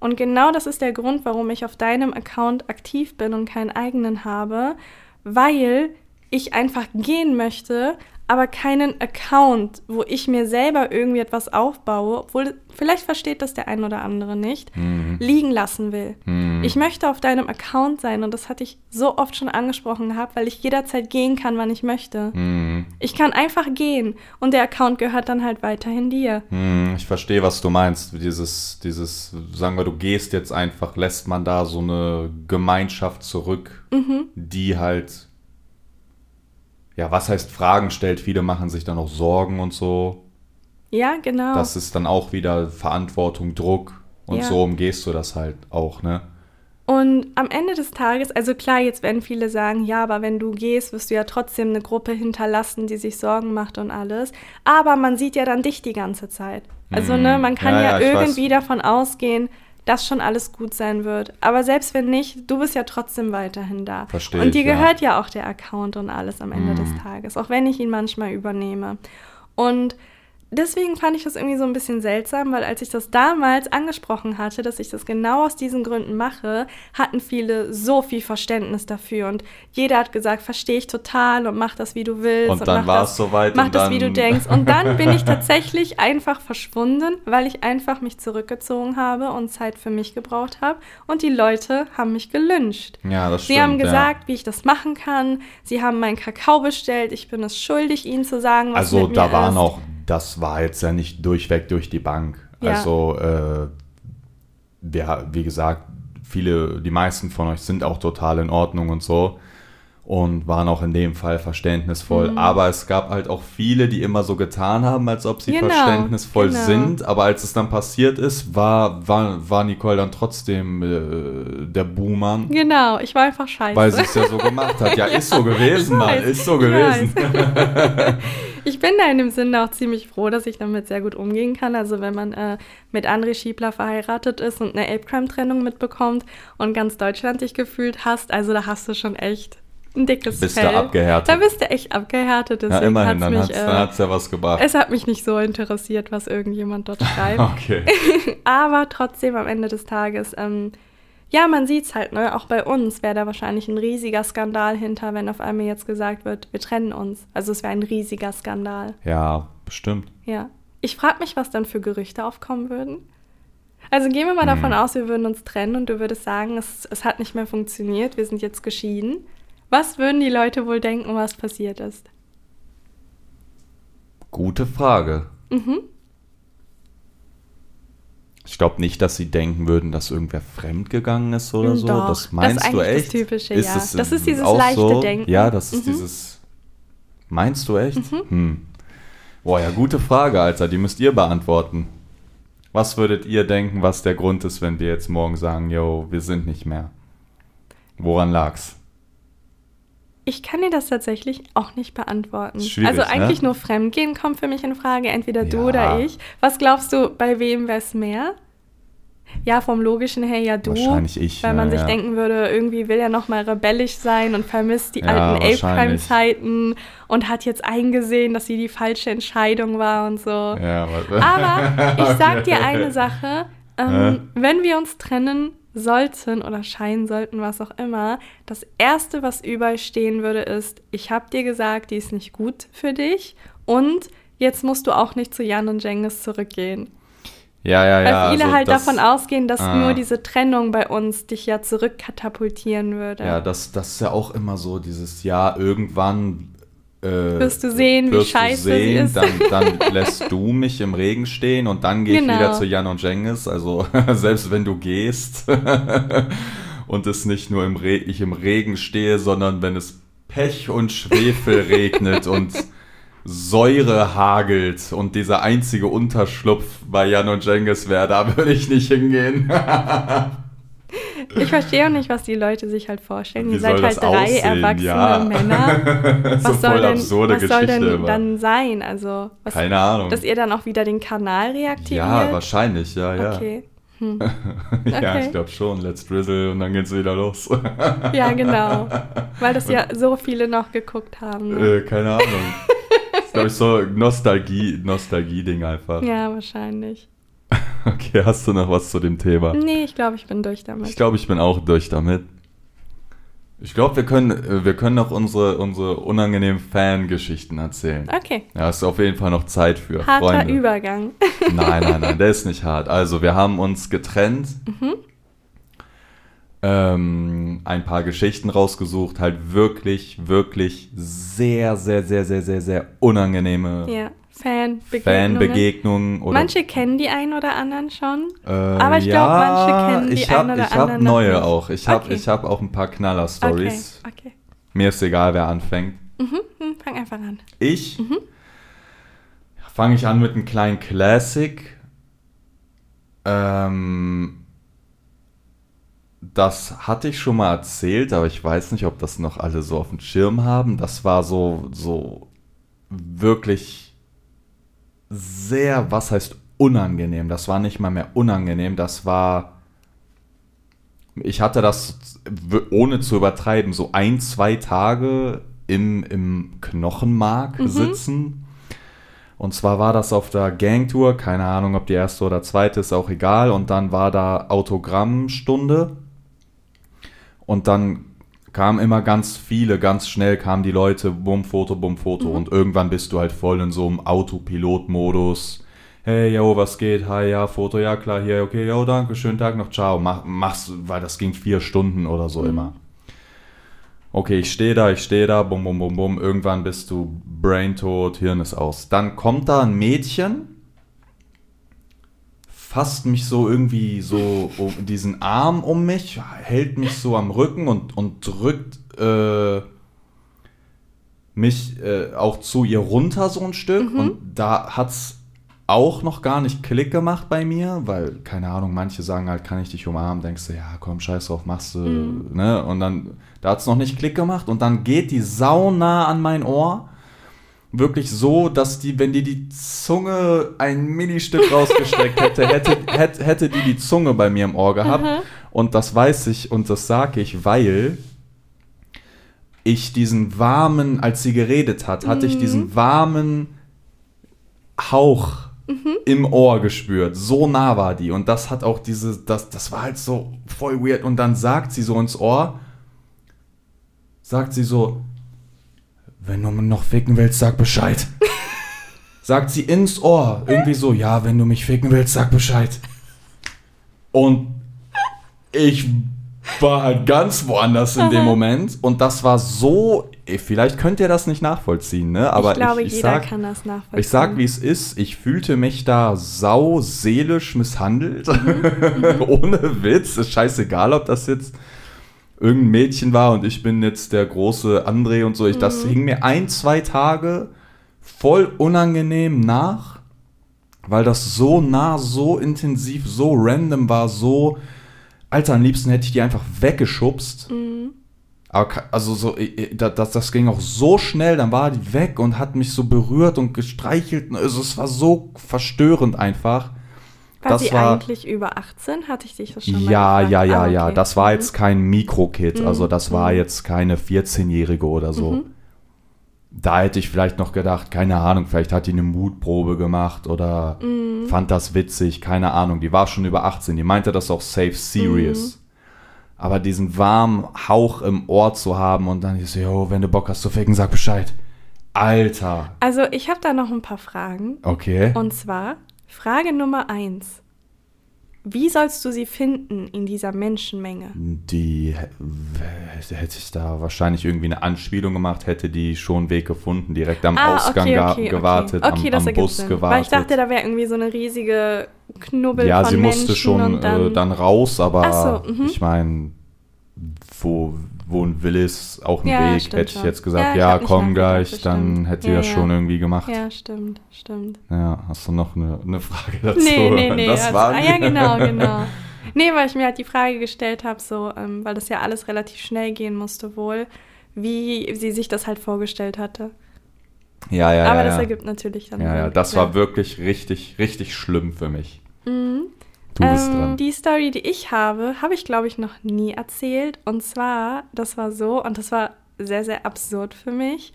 Und genau das ist der Grund, warum ich auf deinem Account aktiv bin und keinen eigenen habe, weil ich einfach gehen möchte, aber keinen Account, wo ich mir selber irgendwie etwas aufbaue, obwohl vielleicht versteht das der ein oder andere nicht, liegen lassen will. Ich möchte auf deinem Account sein und das hatte ich so oft schon angesprochen gehabt, weil ich jederzeit gehen kann, wann ich möchte. Hm, Ich kann einfach gehen und der Account gehört dann halt weiterhin dir. hm, ich verstehe, was du meinst. Dieses, dieses, sagen wir, du gehst jetzt einfach, lässt man da so eine Gemeinschaft zurück, Mhm. die halt, ja, was heißt Fragen stellt. Viele machen sich dann auch Sorgen und so. Ja, genau. Das ist dann auch wieder Verantwortung, Druck. Und Ja. so umgehst du das halt auch, ne? Und am Ende des Tages, also klar, jetzt werden viele sagen, ja, aber wenn du gehst, wirst du ja trotzdem eine Gruppe hinterlassen, die sich Sorgen macht und alles. Aber man sieht ja dann dich die ganze Zeit. Also, Mhm. ne, man kann Ja, ja, ja, irgendwie davon ausgehen, dass schon alles gut sein wird. Aber selbst wenn nicht, du bist ja trotzdem weiterhin da. Versteh und dir ich, ja. gehört ja auch der Account und alles am Ende Mhm. des Tages, auch wenn ich ihn manchmal übernehme. Und deswegen fand ich das irgendwie so ein bisschen seltsam, weil als ich das damals angesprochen hatte, dass ich das genau aus diesen Gründen mache, hatten viele so viel Verständnis dafür und jeder hat gesagt, verstehe ich total und mach das, wie du willst. Und dann war es soweit Mach das, wie du denkst. Und dann bin ich tatsächlich einfach verschwunden, weil ich einfach mich zurückgezogen habe und Zeit für mich gebraucht habe. Und die Leute haben mich gelünscht. Ja, das Sie stimmt. haben gesagt, wie ich das machen kann. Sie haben meinen Kakao bestellt. Ich bin es schuldig, ihnen zu sagen, ja. was Also da waren ist. auch, das war jetzt ja nicht durchweg durch die Bank. Ja. Also, äh, wir, wie gesagt, viele, die meisten von euch sind auch total in Ordnung und so und waren auch in dem Fall verständnisvoll. Mhm. Aber es gab halt auch viele, die immer so getan haben, als ob sie Genau, verständnisvoll genau. sind. Aber als es dann passiert ist, war, war, war Nicole dann trotzdem äh, der Buhmann. Genau, ich war einfach scheiße. Weil sie es ja so gemacht hat. Ja, ist so gewesen, Mann. Ist so ich gewesen. Ich bin da in dem Sinne auch ziemlich froh, dass ich damit sehr gut umgehen kann. Also wenn man äh, mit André Schiebler verheiratet ist und eine Ape-Crime-Trennung mitbekommt und ganz Deutschland dich gefühlt hast, also da hast du schon echt ein dickes Bist du Fell. abgehärtet. Da bist du echt abgehärtet. Ja, Deswegen immerhin, hat's dann hat es äh, hat's ja was gebracht. es hat mich nicht so interessiert, was irgendjemand dort schreibt. Okay. Aber trotzdem am Ende des Tages, ähm, ja, man sieht's halt, ne? Auch bei uns wäre da wahrscheinlich ein riesiger Skandal hinter, wenn auf einmal jetzt gesagt wird, wir trennen uns. Also es wäre ein riesiger Skandal. Ja, bestimmt. Ja. Ich frage mich, was dann für Gerüchte aufkommen würden. Also gehen wir mal Hm. davon aus, wir würden uns trennen und du würdest sagen, es, es hat nicht mehr funktioniert, wir sind jetzt geschieden. Was würden die Leute wohl denken, was passiert ist? Gute Frage. Mhm. Ich glaube nicht, dass sie denken würden, dass irgendwer fremdgegangen ist oder so. Doch, das meinst das ist du echt? das Typische, ist ja. Es Das ist dieses leichte so? Denken. Ja, das ist Mhm. dieses. Meinst du echt? Hm. Boah, ja, gute Frage, Alter. Die müsst ihr beantworten. Was würdet ihr denken, was der Grund ist, wenn wir jetzt morgen sagen, yo, wir sind nicht mehr? Woran lag's? Ich kann dir das tatsächlich auch nicht beantworten. Schwierig, also eigentlich ne? nur Fremdgehen kommt für mich in Frage, entweder du Ja. oder ich. Was glaubst du, bei wem wäre es mehr? Ja, vom Logischen her ja du. Wahrscheinlich ich, Weil ja, man sich ja. denken würde, irgendwie will er nochmal rebellisch sein und vermisst die Ja, alten. Ape-Crime-Zeiten und hat jetzt eingesehen, dass sie die falsche Entscheidung war und so. Ja? Aber ich sag dir eine Sache. Ähm, Wenn wir uns trennen sollten oder scheinen sollten, was auch immer, das Erste, was überall stehen würde, ist, ich habe dir gesagt, die ist nicht gut für dich und jetzt musst du auch nicht zu Jan und Jengis zurückgehen. Ja, ja, Weil ja. viele also halt das- davon ausgehen, dass Ah. nur diese Trennung bei uns dich ja zurückkatapultieren würde. Ja, das, das ist ja auch immer so dieses Ja, irgendwann äh, Wirst du sehen, wie wirst du scheiße sehen, ist. Dann, dann lässt du mich im Regen stehen und dann gehe ich Genau. wieder zu Jan und Jengis. Also selbst wenn du gehst und es nicht nur im Re ich im Regen stehe, sondern wenn es Pech und Schwefel regnet und Säure hagelt und dieser einzige Unterschlupf bei Jan und Jengis wäre, da würde ich nicht hingehen. Ich verstehe auch nicht, was die Leute sich halt vorstellen. Wie Ihr seid soll halt drei aussehen? erwachsene Ja. Männer. so Was soll voll denn, was soll Geschichte denn immer. dann sein? Also, was, Keine Ahnung. dass ihr dann auch wieder den Kanal reaktiviert? Ja, wahrscheinlich, ja, ja. Okay. Hm. ja, Okay. ich glaube schon. Let's drizzle und dann geht's wieder los. Ja, genau. Weil das ja so viele noch geguckt haben. Ne? äh, keine Ahnung. Das ist, glaube ich, so Nostalgie, Nostalgie-Ding einfach. Ja, wahrscheinlich. Okay, hast du noch was zu dem Thema? Nee, ich glaube, ich bin durch damit. Ich glaube, ich bin auch durch damit. Ich glaube, wir können, äh, wir können noch unsere, unsere unangenehmen Fangeschichten erzählen. Okay. Ja, hast du auf jeden Fall noch Zeit für. Harter Freunde. Übergang. Nein, nein, nein, der ist nicht hart. Also, wir haben uns getrennt, Mhm. ähm, ein paar Geschichten rausgesucht, halt wirklich, wirklich sehr, sehr, sehr, sehr, sehr, sehr unangenehme Ja, Fanbegegnungen. Fanbegegnungen. Oder, Manche kennen die einen oder anderen schon. äh, aber ich glaub, manche kennen die ich hab, ein oder Ich habe anderen noch neue nicht. auch. Ich habe Okay. ich hab auch ein paar Knaller-Stories. Okay, okay. Mir ist egal, wer anfängt. Mhm, hm, fang einfach an. Ich Mhm. fange ich an mit einem kleinen Classic. Ähm, das hatte ich schon mal erzählt, aber ich weiß nicht, ob das noch alle so auf dem Schirm haben. Das war so, so wirklich sehr, was heißt unangenehm? Das war nicht mal mehr unangenehm, das war. Ich hatte das, ohne zu übertreiben, so ein, zwei Tage im, im Knochenmark Mhm. sitzen. Und zwar war das auf der Gangtour, keine Ahnung, ob die erste oder zweite ist, auch egal. Und dann war da Autogrammstunde. Und dann kamen immer ganz viele, ganz schnell kamen die Leute, bumm, Foto, bumm, Foto. Und irgendwann bist du halt voll in so einem Autopilot-Modus. Hey, yo, was geht? Hi, ja, Foto, ja, klar, hier, okay, yo, danke, schönen Tag noch, ciao. Mach, mach's, weil das ging vier Stunden oder so immer. Okay, ich stehe da, ich stehe da, bum, bum, bum, bum. Irgendwann bist du braintot, Hirn ist aus. Dann kommt da ein Mädchen, fasst mich so irgendwie so um diesen Arm um mich, hält mich so am Rücken und, und drückt äh, mich äh, auch zu ihr runter so ein Stück. Und da hat's auch noch gar nicht Klick gemacht bei mir, weil, keine Ahnung, manche sagen halt, kann ich dich umarmen, denkst du, ja, komm, scheiß drauf, machst du, ne? Und dann, da hat's noch nicht Klick gemacht und dann geht die sau nah an mein Ohr. Wirklich so, dass die, wenn die die Zunge ein Ministück rausgesteckt hätte, hätte, hätte, hätte die die Zunge bei mir im Ohr gehabt. Und das weiß ich und das sage ich, weil ich diesen warmen, als sie geredet hat, hatte ich diesen warmen Hauch im Ohr gespürt. So nah war die. Und das hat auch diese, das, das war halt so voll weird. Und dann sagt sie so ins Ohr, sagt sie so, wenn du mich noch ficken willst, sag Bescheid. sagt sie ins Ohr. Irgendwie so, ja, wenn du mich ficken willst, sag Bescheid. Und ich war halt ganz woanders in dem Moment. Und das war so vielleicht könnt ihr das nicht nachvollziehen, ne? Aber ich glaube, ich, ich jeder sag, kann das nachvollziehen. ich sag, wie es ist. Ich fühlte mich da sau seelisch misshandelt. Mhm. Ohne Witz. Ist scheißegal, ob das jetzt irgendein Mädchen war und ich bin jetzt der große André und so. Ich, Das Mhm. hing mir ein, zwei Tage voll unangenehm nach, weil das so nah, so intensiv, so random war, so. Alter, am liebsten hätte ich die einfach weggeschubst. Mhm. Aber also so, das, das ging auch so schnell, dann war die weg und hat mich so berührt und gestreichelt. Also es war so verstörend einfach. War das sie war- eigentlich über 18? Hatte ich dich das schon mal Ja, gefragt? ja, ja, Ah, ja. okay. Das war Mhm. jetzt kein Mikrokid, also das war mhm. jetzt keine 14-Jährige oder so. Mhm. Da hätte ich vielleicht noch gedacht, keine Ahnung, vielleicht hat die eine Mutprobe gemacht oder Mhm. fand das witzig, keine Ahnung. Die war schon über 18, die meinte das auch safe serious. Mhm. Aber diesen warmen Hauch im Ohr zu haben und dann ist so, yo, wenn du Bock hast zu ficken, sag Bescheid. Alter. Also, ich habe da noch ein paar Fragen. Okay. Und zwar Frage Nummer eins. Wie sollst du sie finden in dieser Menschenmenge? Die hätte ich da wahrscheinlich irgendwie eine Anspielung gemacht, hätte die schon einen Weg gefunden, direkt am Ausgang ga- gewartet, Ah, Okay, am, das am Bus Sinn. gewartet. Weil ich dachte, da wäre irgendwie so eine riesige Knubbel ja, von sie Menschen musste schon und dann, äh, dann raus, aber so, mhm. ich meine, wo, wo ein Wille ist, auch ein Ja, Weg, stimmt hätte ich jetzt Ja, gesagt, ja, nicht komm gleich, das dann hätte Ja, die das ja. schon irgendwie gemacht. Ja, stimmt, stimmt. Ja, hast du noch eine, eine Frage dazu? Nee, nee, nee. Das also, war ah, ja, genau, genau. Nee, weil ich mir halt die Frage gestellt habe, so, ähm, weil das ja alles relativ schnell gehen musste wohl, wie sie sich das halt vorgestellt hatte. Ja, ja, Aber ja. das ja. ergibt natürlich dann Ja, ja, das war wirklich richtig, richtig schlimm für mich. Mhm. Du bist ähm, dran. Die Story, die ich habe, habe ich, glaube ich, noch nie erzählt. Und zwar, das war so, und das war sehr, sehr absurd für mich.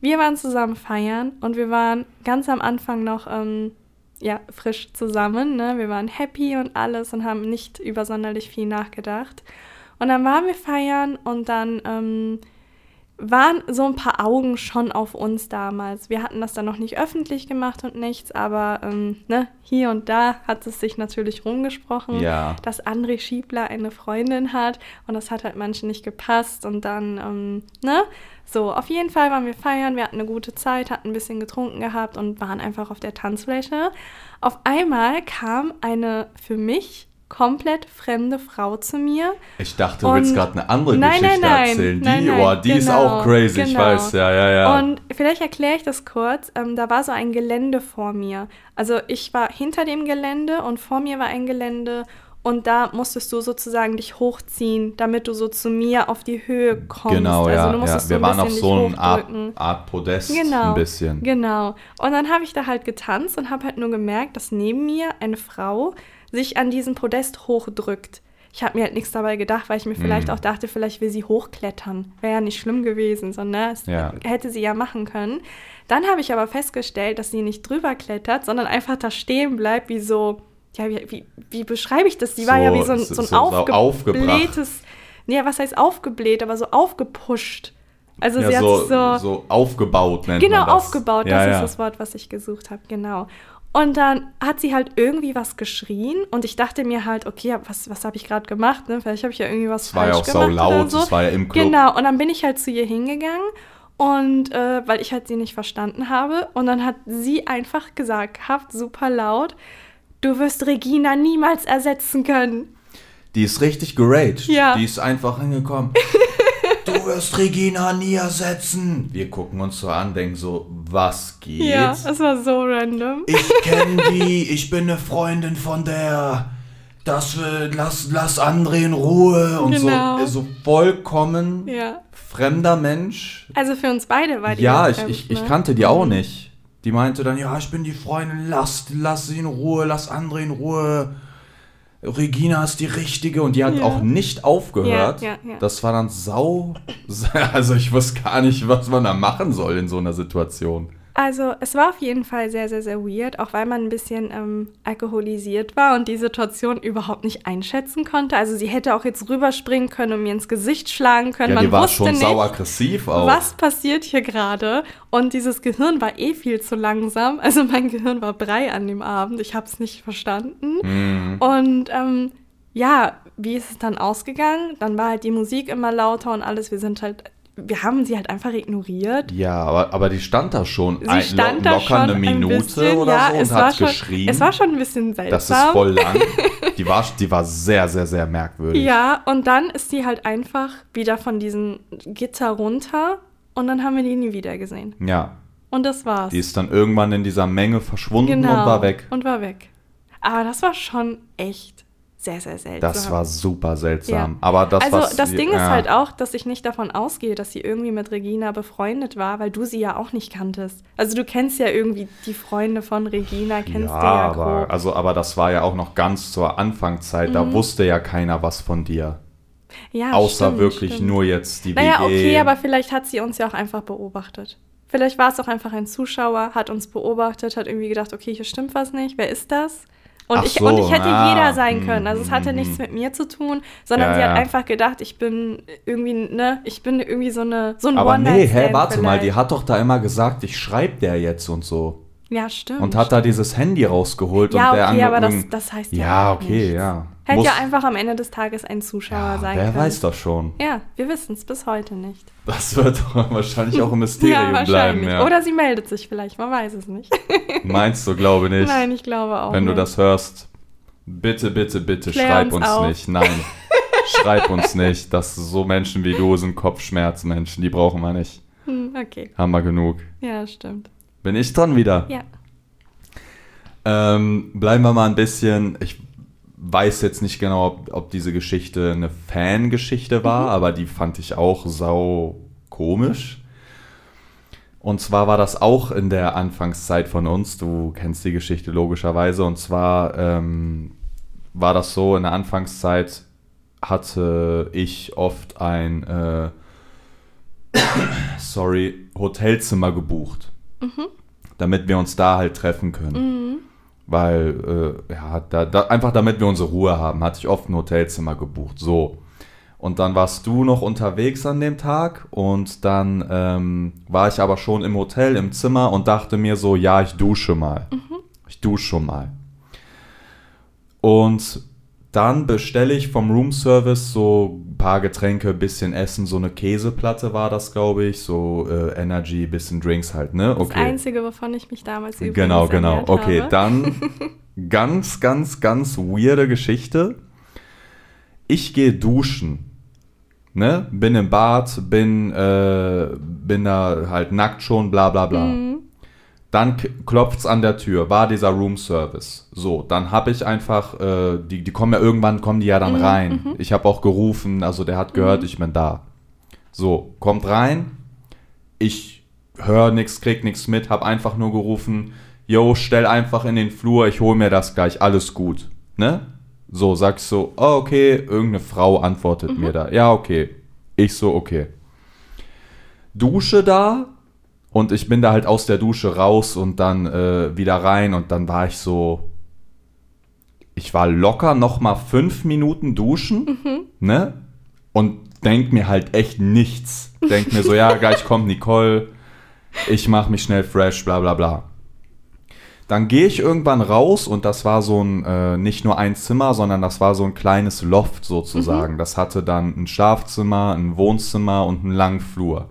Wir waren zusammen feiern und wir waren ganz am Anfang noch ähm, ja, frisch zusammen. Ne? Wir waren happy und alles und haben nicht über sonderlich viel nachgedacht. Und dann waren wir feiern und dann ähm, waren so ein paar Augen schon auf uns damals. Wir hatten das dann noch nicht öffentlich gemacht und nichts, aber ähm, ne, hier und da hat es sich natürlich rumgesprochen, Ja. dass André Schiebler eine Freundin hat und das hat halt manchen nicht gepasst und dann, ähm, ne? So, auf jeden Fall waren wir feiern, wir hatten eine gute Zeit, hatten ein bisschen getrunken gehabt und waren einfach auf der Tanzfläche. Auf einmal kam eine für mich komplett fremde Frau zu mir Ich dachte, du willst gerade eine andere Nein, Geschichte nein, nein. erzählen. Die, Nein, nein, oh, die ist genau, auch crazy, ich genau. weiß. Ja, ja, ja. Und vielleicht erkläre ich das kurz. Ähm, da war so ein Gelände vor mir. Also ich war hinter dem Gelände und vor mir war ein Gelände und da musstest du sozusagen dich hochziehen, damit du so zu mir auf die Höhe kommst. genau, also ja. ja. Wir waren auf so einer Art. Art Podest Genau, ein bisschen. Genau. Und dann habe ich da halt getanzt und habe halt nur gemerkt, dass neben mir eine Frau sich an diesem Podest hochdrückt. Ich habe mir halt nichts dabei gedacht, weil ich mir vielleicht Mhm. auch dachte, vielleicht will sie hochklettern. Wäre ja nicht schlimm gewesen, sondern das Ja. hätte sie ja machen können. Dann habe ich aber festgestellt, dass sie nicht drüber klettert, sondern einfach da stehen bleibt, wie so, ja, wie, wie, wie beschreibe ich das? Die war So- ja wie so ein, so- ein so- aufgeblähtes, nee, was heißt aufgebläht, aber so aufgepusht. Also sie ja, hat so, sich so, so aufgebaut nennt Genau, man das. aufgebaut, ja, das ja. ist das Wort, was ich gesucht habe, genau. Und dann hat sie halt irgendwie was geschrien und ich dachte mir halt, okay, was, was habe ich gerade gemacht? Ne? Vielleicht habe ich ja irgendwie was Es war ja falsch auch sau gemacht oder laut, so. es war ja im Club. Genau, und dann bin ich halt zu ihr hingegangen und äh, weil ich halt sie nicht verstanden habe und dann hat sie einfach gesagt, gehabt, super laut, du wirst Regina niemals ersetzen können. Die ist richtig geraged. Ja. Die ist einfach hingekommen. du wirst Regina nie ersetzen. Wir gucken uns so an, denken so, was geht? Ja, es war so random. Ich kenne die, ich bin eine Freundin von der. Das will, lass, lass André in Ruhe und Genau. so, so vollkommen Ja. fremder Mensch. Also für uns beide war die Ja, ja ich, fremd, ich, ich ne? kannte die auch nicht. Die meinte dann, ja, ich bin die Freundin, lass, lass sie in Ruhe, lass André in Ruhe. Regina ist die Richtige und die hat Ja. auch nicht aufgehört. Ja, ja. Das war dann sau. Also ich wusste gar nicht, was man da machen soll in so einer Situation. Also es war auf jeden Fall sehr, sehr, sehr weird, auch weil man ein bisschen ähm, alkoholisiert war und die Situation überhaupt nicht einschätzen konnte. Also sie hätte auch jetzt rüberspringen können und mir ins Gesicht schlagen können. Ja, man war wusste schon nicht, aggressiv auch. was passiert hier gerade. Und dieses Gehirn war eh viel zu langsam. Also mein Gehirn war Brei an dem Abend. Ich habe es nicht verstanden. Mhm. Und ähm, ja, wie ist es dann ausgegangen? Dann war halt die Musik immer lauter und alles. Wir sind halt wir haben sie halt einfach ignoriert. Ja, aber, aber die stand da schon Sie ein, stand lo da locker schon eine ein Minute bisschen, oder ja, so es und war hat schon, geschrien. Es war schon ein bisschen seltsam. das ist voll lang. Die war, die war sehr, sehr, sehr merkwürdig. Ja, und dann ist sie halt einfach wieder von diesem Gitter runter und dann haben wir die nie wieder gesehen. Ja, Und das war's. die ist dann irgendwann in dieser Menge verschwunden genau. und war weg. Und war weg. Aber das war schon echt sehr, sehr seltsam. Das war super seltsam. Ja. Aber das also was das Ding ist ja. halt auch, dass ich nicht davon ausgehe, dass sie irgendwie mit Regina befreundet war, weil du sie ja auch nicht kanntest. Also du kennst ja irgendwie die Freunde von Regina, kennst ja, du ja aber, grob. Mhm. also, aber das war ja auch noch ganz zur Anfangszeit. Da wusste ja keiner was von dir. ja, außer stimmt, wirklich stimmt. nur jetzt die Naja, WG. okay, aber vielleicht hat sie uns ja auch einfach beobachtet. Vielleicht war es auch einfach ein Zuschauer, hat uns beobachtet, hat irgendwie gedacht, okay, hier stimmt was nicht, wer ist das? Und, ich, so, und ich hätte ah, jeder sein hm, können. Also es hatte hm, nichts hm. mit mir zu tun, sondern Ja, sie hat ja. einfach gedacht, ich bin irgendwie, ne, ich bin irgendwie so eine so ein aber nee, hä, warte mal, die vielleicht. hat doch da immer gesagt, ich schreib der jetzt und so. Ja, stimmt. Und hat da dieses Handy rausgeholt ja, und der okay, aber das, das heißt ja Ja, okay, nichts. ja. Hätte Muss- ja einfach am Ende des Tages ein Zuschauer ja, sein wer können. weiß das schon. Ja, wir wissen es bis heute nicht. Das wird wahrscheinlich auch ein Mysterium bleiben. wahrscheinlich. Ja. Oder sie meldet sich vielleicht, man weiß es nicht. Meinst du, glaube nicht. Nein, ich glaube auch Wenn du nicht. das hörst, bitte, bitte, bitte, Klär schreib uns uns, nicht. Nein, schreib uns nicht. Das so Menschen wie du sind Kopfschmerzmenschen, die brauchen wir nicht. Hm, okay, Haben wir genug. ja, stimmt. Bin ich dran wieder? Ja. Ähm, bleiben wir mal ein bisschen. Ich weiß jetzt nicht genau, ob, ob diese Geschichte eine Fangeschichte war, aber die fand ich auch sau komisch. Und zwar war das auch in der Anfangszeit von uns. Du kennst die Geschichte logischerweise. Und zwar ähm, war das so: in der Anfangszeit hatte ich oft ein äh, sorry Hotelzimmer gebucht, damit wir uns da halt treffen können weil äh, ja, da, da, einfach damit wir unsere Ruhe haben, hatte ich oft ein Hotelzimmer gebucht. So. Und dann warst du noch unterwegs an dem Tag und dann ähm, war ich aber schon im Hotel, im Zimmer und dachte mir so, ja, ich dusche mal. Ich dusche schon mal. Und dann bestelle ich vom Roomservice so ein paar Getränke, bisschen Essen, so eine Käseplatte war das, glaube ich, so äh, Energy, bisschen Drinks halt, ne? Das Einzige, wovon ich mich damals übrigens Genau, genau. Okay, habe. dann ganz, ganz, ganz weirde Geschichte. Ich gehe duschen. Ne? Bin im Bad, bin, äh, bin da halt nackt schon, bla bla bla. Mhm. Dann klopft's an der Tür, war dieser Roomservice. So, dann habe ich einfach, äh, die, die kommen ja irgendwann, kommen die ja Mhm, dann rein. Ich habe auch gerufen, also der hat gehört, ich bin da. So, kommt rein, ich höre nichts, krieg nichts mit, hab einfach nur gerufen, yo, stell einfach in den Flur, ich hol mir das gleich, alles gut. Ne? So, sagst so, oh, okay, irgendeine Frau antwortet mir da. Ja, okay. Ich so, okay. Dusche da und ich bin da halt aus der Dusche raus und dann äh, wieder rein und dann war ich so, ich war locker noch mal fünf Minuten duschen, ne? Und denk mir halt echt nichts. Denk mir so, ja, gleich kommt Nicole, ich mach mich schnell fresh, bla bla bla. Dann gehe ich irgendwann raus und das war so ein, äh, nicht nur ein Zimmer, sondern das war so ein kleines Loft sozusagen. Das hatte dann ein Schlafzimmer, ein Wohnzimmer und einen langen Flur.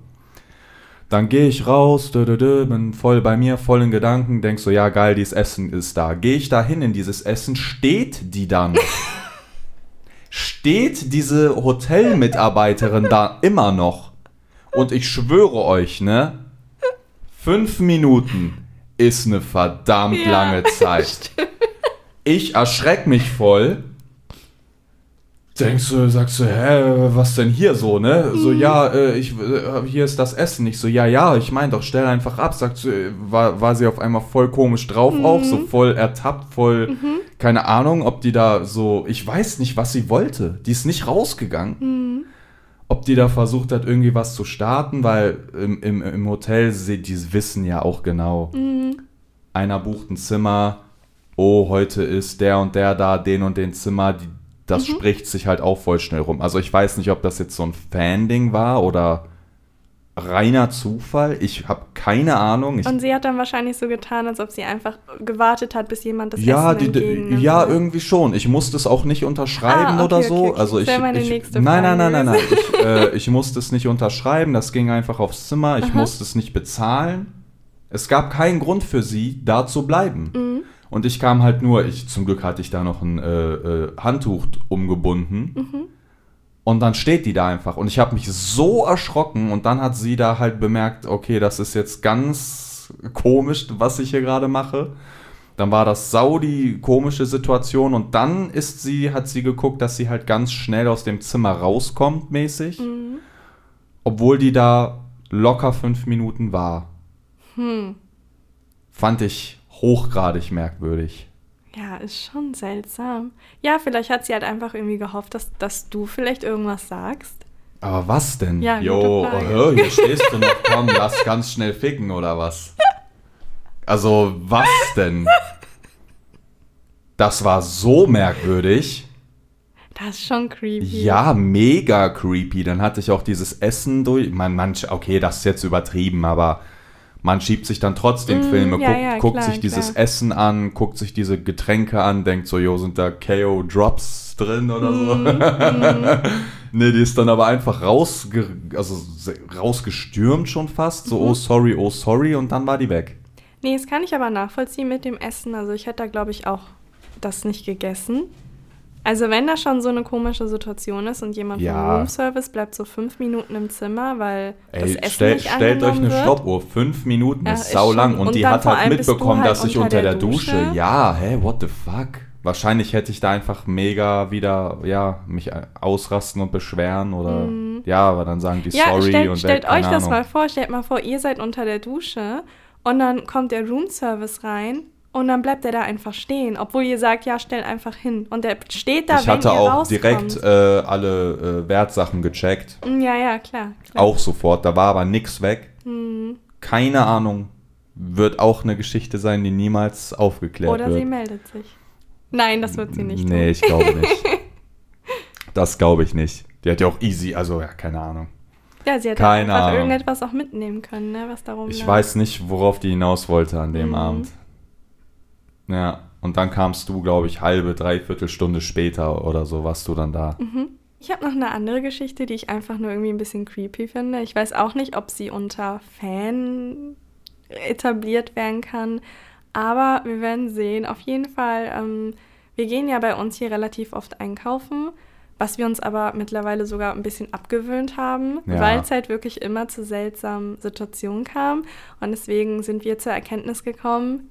Dann gehe ich raus, dö, dö, dö, bin voll bei mir, voll in Gedanken, denk so, ja geil, dieses Essen ist da. Gehe ich da hin in dieses Essen, steht die dann. steht diese Hotelmitarbeiterin da immer noch. Und ich schwöre euch, ne, fünf Minuten ist eine verdammt Ja, lange Zeit. Ich erschreck mich voll. Denkst du, sagst du, hä, was denn hier so, ne? So, ja, äh, ich, äh, hier ist das Essen. Ich so, ja, ja, ich mein doch, stell einfach ab. Sagt sie, äh, war, war sie auf einmal voll komisch drauf auch, so voll ertappt, voll, keine Ahnung, ob die da so, ich weiß nicht, was sie wollte. Die ist nicht rausgegangen. Ob die da versucht hat, irgendwie was zu starten, weil im, im, im Hotel, sie, die wissen ja auch genau. Einer bucht ein Zimmer, oh, heute ist der und der da, den und den Zimmer, die, das spricht sich halt auch voll schnell rum. Also ich weiß nicht, ob das jetzt so ein Fan-Ding war oder reiner Zufall. Ich habe keine Ahnung. Ich, Und sie hat dann wahrscheinlich so getan, als ob sie einfach gewartet hat, bis jemand das ja, Essen die, ja, oder? irgendwie schon. Ich musste es auch nicht unterschreiben Ah, okay, oder so. okay, okay. Also ich, meine ich nächste nein, nein, nein, nein, nein. Ich, äh, ich musste es nicht unterschreiben. Das ging einfach aufs Zimmer. Ich Aha. musste es nicht bezahlen. Es gab keinen Grund für sie, da zu bleiben. Mhm. Und ich kam halt nur. Ich zum Glück hatte ich da noch ein äh, äh, Handtuch umgebunden. Mhm. Und dann steht die da einfach. Und ich habe mich so erschrocken. Und dann hat sie da halt bemerkt, okay, das ist jetzt ganz komisch, was ich hier gerade mache. Dann war das sau die komische Situation. Und dann ist sie, hat sie geguckt, dass sie halt ganz schnell aus dem Zimmer rauskommt, mäßig. Mhm. Obwohl die da locker fünf Minuten war. Hm. Fand ich hochgradig merkwürdig. Ja, ist schon seltsam. Ja, vielleicht hat sie halt einfach irgendwie gehofft, dass, dass du vielleicht irgendwas sagst. Aber was denn? Ja, Jo, hör, hier stehst du noch, komm, lass ganz schnell ficken oder was? Also, was denn? Das war so merkwürdig. Das ist schon creepy. Ja, mega creepy. Dann hatte ich auch dieses Essen durch. Man, man, okay, das ist jetzt übertrieben, aber man schiebt sich dann trotzdem Mm, Filme, ja, guckt, ja, guckt klar, sich dieses klar. Essen an, guckt sich diese Getränke an, denkt so, jo, sind da KO Drops drin oder so? Mm, nee, die ist dann aber einfach rausge also rausgestürmt schon fast, so, Mhm. oh sorry, oh sorry, und dann war die weg. Nee, das kann ich aber nachvollziehen mit dem Essen. Also ich hätte da, glaube ich, auch das nicht gegessen. Also wenn da schon so eine komische Situation ist und jemand Ja. vom Roomservice bleibt so fünf Minuten im Zimmer, weil das Ey, Essen stell, nicht stellt euch eine wird. Stoppuhr. Fünf Minuten Ja, ist ist sau lang. schon. Und, Und die hat halt mitbekommen, halt dass ich unter der der Dusche. Dusche. Ja, hä, what the fuck? Wahrscheinlich hätte ich da einfach mega wieder, ja, mich äh, ausrasten und beschweren oder, ja, aber dann sagen die Mhm. Ja, sorry stellt, und stellt euch das Ahnung. mal vor. Stellt mal vor, ihr seid unter der Dusche und dann kommt der Roomservice rein und dann bleibt er da einfach stehen, obwohl ihr sagt, ja, stell einfach hin. Und der steht da, Ich wenn hatte ihr auch rauskommt. direkt äh, alle äh, Wertsachen gecheckt. Mm, Ja, ja, klar. klar. Auch sofort, da war aber nix weg. Mhm. Keine Ahnung. Wird auch eine Geschichte sein, die niemals aufgeklärt Oder wird. sie meldet sich. Nein, das wird sie nicht Nee, tun. ich glaube nicht. das glaube ich nicht. Die hat ja auch easy, also ja, keine Ahnung. Ja, sie hat Keine einfach Ahnung. irgendetwas auch mitnehmen können, ne, was darum Ich lag. weiß nicht, worauf die hinaus wollte an dem Mhm. Abend. Ja, und dann kamst du, glaube ich, halbe, dreiviertel Stunde später oder so, warst du dann da. Ich habe noch eine andere Geschichte, die ich einfach nur irgendwie ein bisschen creepy finde. Ich weiß auch nicht, ob sie unter Fan etabliert werden kann, aber wir werden sehen. Auf jeden Fall, ähm, wir gehen ja bei uns hier relativ oft einkaufen, was wir uns aber mittlerweile sogar ein bisschen abgewöhnt haben, Ja. weil es halt wirklich immer zu seltsamen Situationen kam. Und deswegen sind wir zur Erkenntnis gekommen,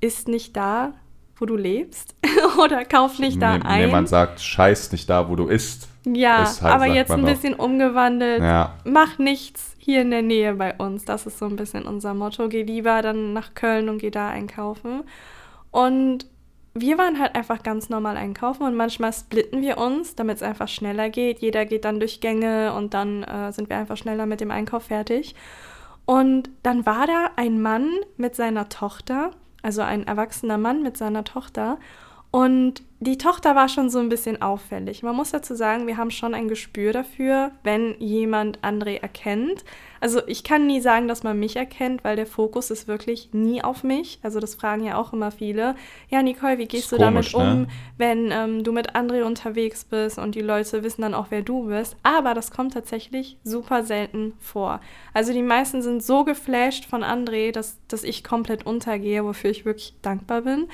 ist nicht da, wo du lebst oder kauf nicht da Nee, ein. nee, man sagt, scheiß nicht da, wo du isst. Ja, halt, aber jetzt ein doch. bisschen umgewandelt. Ja. Mach nichts hier in der Nähe bei uns. Das ist so ein bisschen unser Motto. Geh lieber dann nach Köln und geh da einkaufen. Und wir waren halt einfach ganz normal einkaufen und manchmal splitten wir uns, damit es einfach schneller geht. Jeder geht dann durch Gänge und dann äh, sind wir einfach schneller mit dem Einkauf fertig. Und dann war da ein Mann mit seiner Tochter, also ein erwachsener Mann mit seiner Tochter. Und die Tochter war schon so ein bisschen auffällig. Man muss dazu sagen, wir haben schon ein Gespür dafür, wenn jemand André erkennt. Also ich kann nie sagen, dass man mich erkennt, weil der Fokus ist wirklich nie auf mich. Also das fragen ja auch immer viele. Ja, Nicole, wie gehst Ist du damit komisch, ne? um, wenn ähm, du mit André unterwegs bist und die Leute wissen dann auch, wer du bist? Aber das kommt tatsächlich super selten vor. Also die meisten sind so geflasht von André, dass, dass ich komplett untergehe, wofür ich wirklich dankbar bin.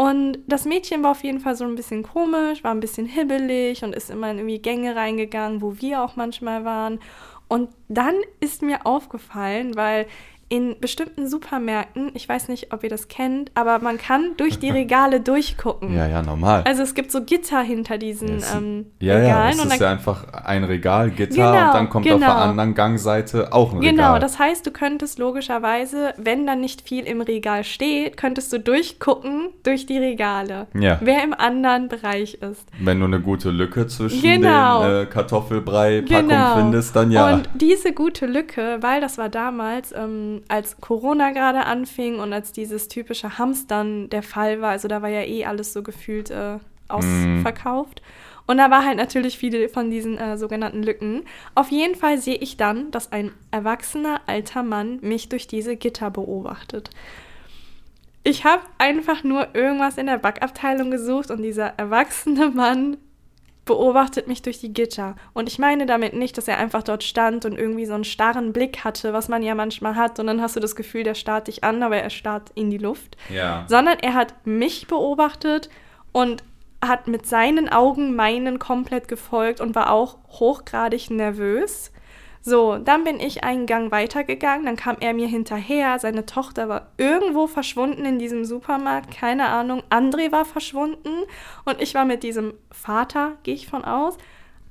Und das Mädchen war auf jeden Fall so ein bisschen komisch, war ein bisschen hibbelig und ist immer in irgendwie Gänge reingegangen, wo wir auch manchmal waren. Und dann ist mir aufgefallen, weil in bestimmten Supermärkten, ich weiß nicht, ob ihr das kennt, aber man kann durch die Regale durchgucken. Ja, ja, normal. Also es gibt so Gitter hinter diesen es- ähm, ja, ja, Regalen. es und ist dann ja einfach ein Regal, Gitter Genau, und dann kommt auf der genau. anderen Gangseite auch ein Genau, Regal. das heißt, du könntest logischerweise, wenn dann nicht viel im Regal steht, könntest du durchgucken durch die Regale, Ja. wer im anderen Bereich ist. Wenn du eine gute Lücke zwischen Genau. den äh, Kartoffelbrei-Packungen findest, dann ja. Und diese gute Lücke, weil das war damals, ähm, als Corona gerade anfing und als dieses typische Hamstern der Fall war, also da war ja eh alles so gefühlt äh, ausverkauft. Mm. Und da war halt natürlich viele von diesen äh, sogenannten Lücken. Auf jeden Fall sehe ich dann, dass ein erwachsener alter Mann mich durch diese Gitter beobachtet. Ich habe einfach nur irgendwas in der Backabteilung gesucht und dieser erwachsene Mann beobachtet mich durch die Gitter. Und ich meine damit nicht, dass er einfach dort stand und irgendwie so einen starren Blick hatte, was man ja manchmal hat. Und dann hast du das Gefühl, der starrt dich an, aber er starrt in die Luft. Ja. Sondern er hat mich beobachtet und hat mit seinen Augen meinen komplett gefolgt und war auch hochgradig nervös. So, dann bin ich einen Gang weitergegangen, dann kam er mir hinterher, seine Tochter war irgendwo verschwunden in diesem Supermarkt, keine Ahnung, André war verschwunden und ich war mit diesem Vater, gehe ich von aus,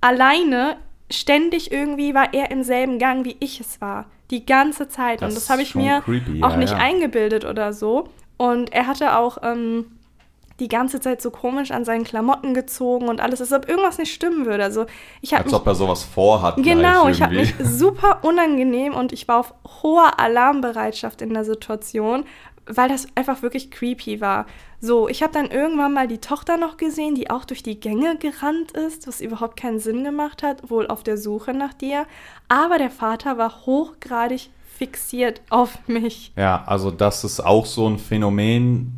alleine, ständig irgendwie war er im selben Gang, wie ich es war, die ganze Zeit. Das und das habe ich mir creepy, auch ja, nicht ja. eingebildet oder so. Und er hatte auch... Ähm, die ganze Zeit so komisch an seinen Klamotten gezogen und alles, als ob irgendwas nicht stimmen würde. Also ich Als mich, ob er sowas vorhat. Genau, ich habe mich super unangenehm und ich war auf hoher Alarmbereitschaft in der Situation, weil das einfach wirklich creepy war. So, ich habe dann irgendwann mal die Tochter noch gesehen, die auch durch die Gänge gerannt ist, was überhaupt keinen Sinn gemacht hat, wohl auf der Suche nach dir. Aber der Vater war hochgradig fixiert auf mich. Ja, also das ist auch so ein Phänomen,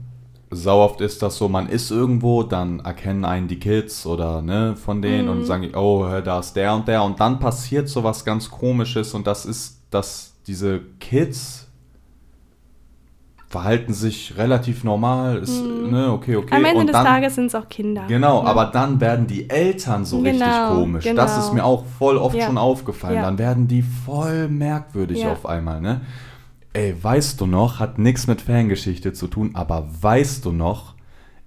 sau oft ist das so, man ist irgendwo, dann erkennen einen die Kids oder ne, von denen mhm. und sagen, oh, da ist der und der und dann passiert so was ganz komisches und das ist, dass diese Kids verhalten sich relativ normal, ist, mhm. ne, okay, okay. Am Ende und des dann, Tages sind es auch Kinder. Genau, ne? aber dann werden die Eltern so genau, richtig komisch. Genau. Das ist mir auch voll oft ja. schon aufgefallen. Ja. Dann werden die voll merkwürdig ja. auf einmal, ne? Ey, weißt du noch, hat nichts mit Fangeschichte zu tun, aber weißt du noch,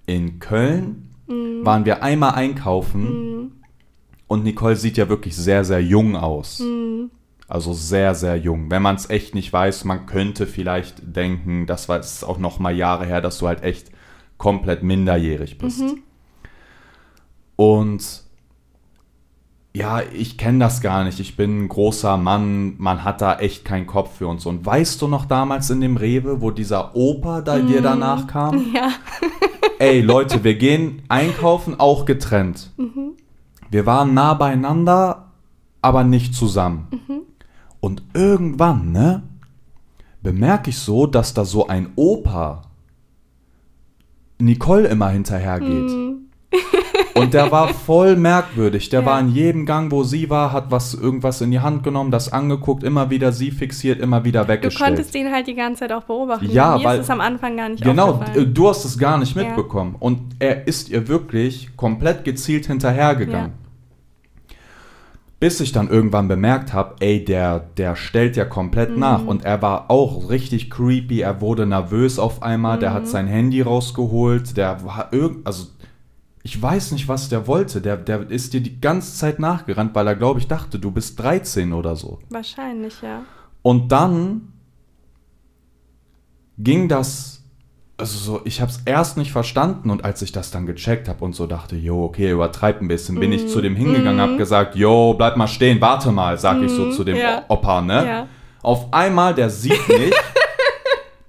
in Köln mm. waren wir einmal einkaufen mm. und Nicole sieht ja wirklich sehr, sehr jung aus. Mm. Also sehr, sehr jung. Wenn man es echt nicht weiß, man könnte vielleicht denken, das war jetzt auch noch mal Jahre her, dass du halt echt komplett minderjährig bist. -hmm. Und ja, ich kenne das gar nicht, ich bin ein großer Mann, man hat da echt keinen Kopf für uns. Und weißt du noch damals in dem Rewe, wo dieser Opa da mm. dir danach kam? Ja. Ey, Leute, wir gehen einkaufen, auch getrennt. Mhm. Wir waren nah beieinander, aber nicht zusammen. Mhm. Und irgendwann, ne, bemerke ich so, dass da so ein Opa Nicole immer hinterhergeht. Mhm. Und der war voll merkwürdig. Der ja. war in jedem Gang, wo sie war, hat was irgendwas in die Hand genommen, das angeguckt, immer wieder sie fixiert, immer wieder weggestellt. Du konntest ihn halt die ganze Zeit auch beobachten. Ja, Mir weil ist es am Anfang gar nicht Genau, du hast es gar nicht mitbekommen. Ja. Und er ist ihr wirklich komplett gezielt hinterhergegangen. Ja. Bis ich dann irgendwann bemerkt habe, ey, der, der stellt ja komplett mhm. nach. Und er war auch richtig creepy. Er wurde nervös auf einmal. Mhm. Der hat mhm. sein Handy rausgeholt. Der war irgend, also ich weiß nicht, was der wollte. Der, der ist dir die ganze Zeit nachgerannt, weil er, glaube ich, dachte, du bist 13 oder so. Wahrscheinlich, ja. Und dann ging das, also so, ich habe es erst nicht verstanden und als ich das dann gecheckt habe und so dachte, jo, okay, übertreib ein bisschen, bin mm. ich zu dem hingegangen, mm. habe gesagt, jo, bleib mal stehen, warte mal, sag mm. ich so mhm. zu dem ja. Opa, ne? Ja. Auf einmal, der sieht mich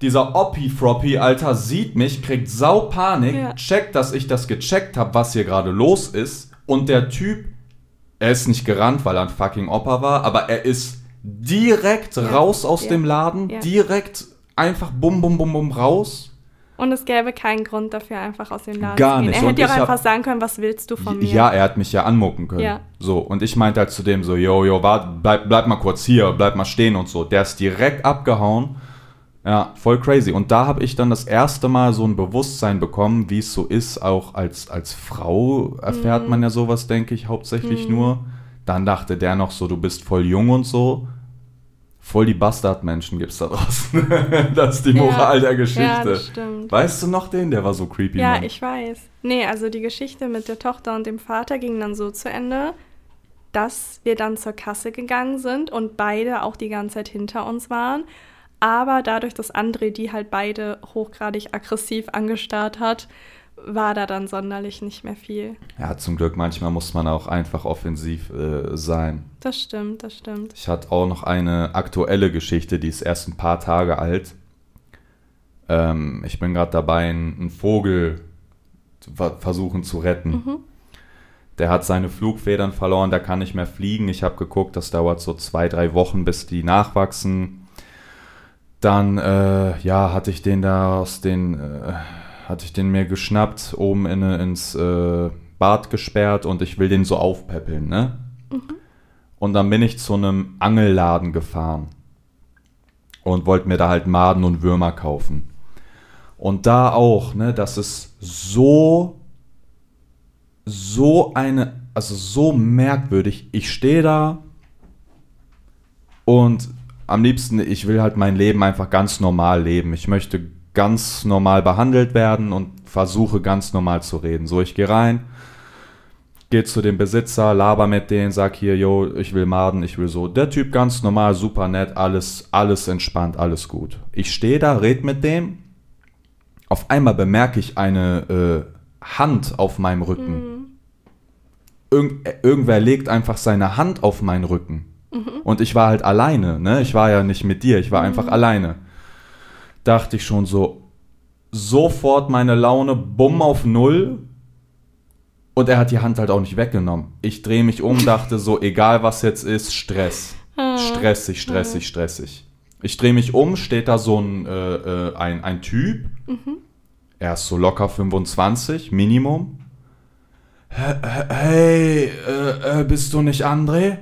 dieser Oppi-Froppy, Alter, sieht mich, kriegt Saupanik, ja. checkt, dass ich das gecheckt habe, was hier gerade los ist. Und der Typ, er ist nicht gerannt, weil er ein fucking Opa war, aber er ist direkt ja. raus aus ja. dem Laden, direkt einfach bum, bum, bum, bum raus. Und es gäbe keinen Grund dafür, einfach aus dem Laden Gar zu gehen. Nicht. Er hätte ja auch einfach sagen können, was willst du von mir? Ja, er hat mich ja anmucken können. Ja. So, und ich meinte halt zu dem so, yo, yo, wart, bleib, bleib mal kurz hier, bleib mal stehen und so. Der ist direkt abgehauen ja, voll crazy. Und da habe ich dann das erste Mal so ein Bewusstsein bekommen, wie es so ist. Auch als, als Frau erfährt mhm. man ja sowas, denke ich, hauptsächlich mhm. nur. Dann dachte der noch so, du bist voll jung und so. Voll die Bastardmenschen gibt es da draußen. das ist die Moral ja, der Geschichte. Ja, das stimmt. Weißt du noch den? Der war so creepy. Ja, Mann. ich weiß. Nee, also die Geschichte mit der Tochter und dem Vater ging dann so zu Ende, dass wir dann zur Kasse gegangen sind und beide auch die ganze Zeit hinter uns waren. Aber dadurch, dass André die halt beide hochgradig aggressiv angestarrt hat, war da dann sonderlich nicht mehr viel. Ja, zum Glück, manchmal muss man auch einfach offensiv äh, sein. Das stimmt, das stimmt. Ich hatte auch noch eine aktuelle Geschichte, die ist erst ein paar Tage alt. Ähm, ich bin gerade dabei, einen Vogel versuchen zu retten. Mhm. Der hat seine Flugfedern verloren, der kann nicht mehr fliegen. Ich habe geguckt, das dauert so zwei, drei Wochen, bis die nachwachsen. Dann, äh, ja, hatte ich den da aus den, äh, hatte ich den mir geschnappt, oben in, ins äh, Bad gesperrt und ich will den so aufpäppeln, ne? Mhm. Und dann bin ich zu einem Angelladen gefahren und wollte mir da halt Maden und Würmer kaufen. Und da auch, ne, das ist so, so eine, also so merkwürdig. Ich stehe da und am liebsten, ich will halt mein Leben einfach ganz normal leben. Ich möchte ganz normal behandelt werden und versuche ganz normal zu reden. So, ich gehe rein, gehe zu dem Besitzer, laber mit denen, sag hier, yo, ich will Maden, ich will so. Der Typ ganz normal, super nett, alles, alles entspannt, alles gut. Ich stehe da, red mit dem auf einmal bemerke ich eine äh, Hand auf meinem Rücken. Mhm. Irgend, äh, irgendwer legt einfach seine Hand auf meinen Rücken. Mhm. Und ich war halt alleine, ne? Ich war ja nicht mit dir, ich war mhm. einfach alleine. Dachte ich schon so, sofort meine Laune, bumm auf Null. Und er hat die Hand halt auch nicht weggenommen. Ich drehe mich um, dachte so, egal was jetzt ist, Stress. Ah. Stressig, stressig, ah. stressig. Ich drehe mich um, steht da so ein, äh, äh, ein, ein Typ. Mhm. Er ist so locker 25, Minimum. Hey, äh, äh, bist du nicht André?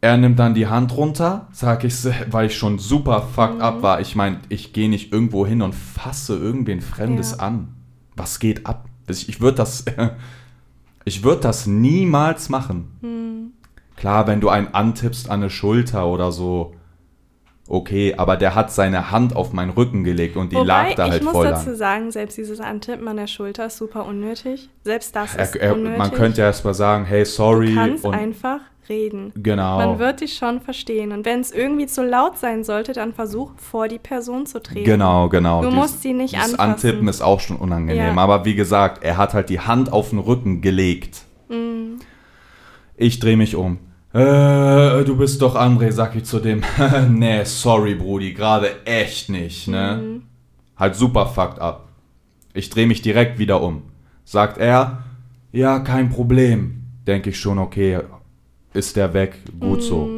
Er nimmt dann die Hand runter, sag ich, weil ich schon super fucked mhm. up war. Ich meine, ich gehe nicht irgendwo hin und fasse irgendwen Fremdes ja. an. Was geht ab? Ich, ich würde das, ich würde das niemals machen. Mhm. Klar, wenn du einen antippst an eine Schulter oder so, okay, aber der hat seine Hand auf meinen Rücken gelegt und die Wobei, lag da halt voll Ich muss dazu sagen, selbst dieses Antippen an der Schulter ist super unnötig. Selbst das ist er, er, unnötig. Man könnte ja erst mal sagen, hey, sorry. Du kannst einfach reden. Genau. Man wird dich schon verstehen. Und wenn es irgendwie zu laut sein sollte, dann versuch, vor die Person zu treten. Genau, genau. Du Dies, musst sie nicht anfassen. Das Antippen ist auch schon unangenehm. Ja. Aber wie gesagt, er hat halt die Hand auf den Rücken gelegt. Mhm. Ich drehe mich um. Äh, du bist doch André, sag ich zu dem. nee, sorry, Brudi, gerade echt nicht, ne? Mhm. Halt super fucked up. Ich drehe mich direkt wieder um. Sagt er, ja, kein Problem. Denke ich schon, okay, ist der weg, gut mhm. so.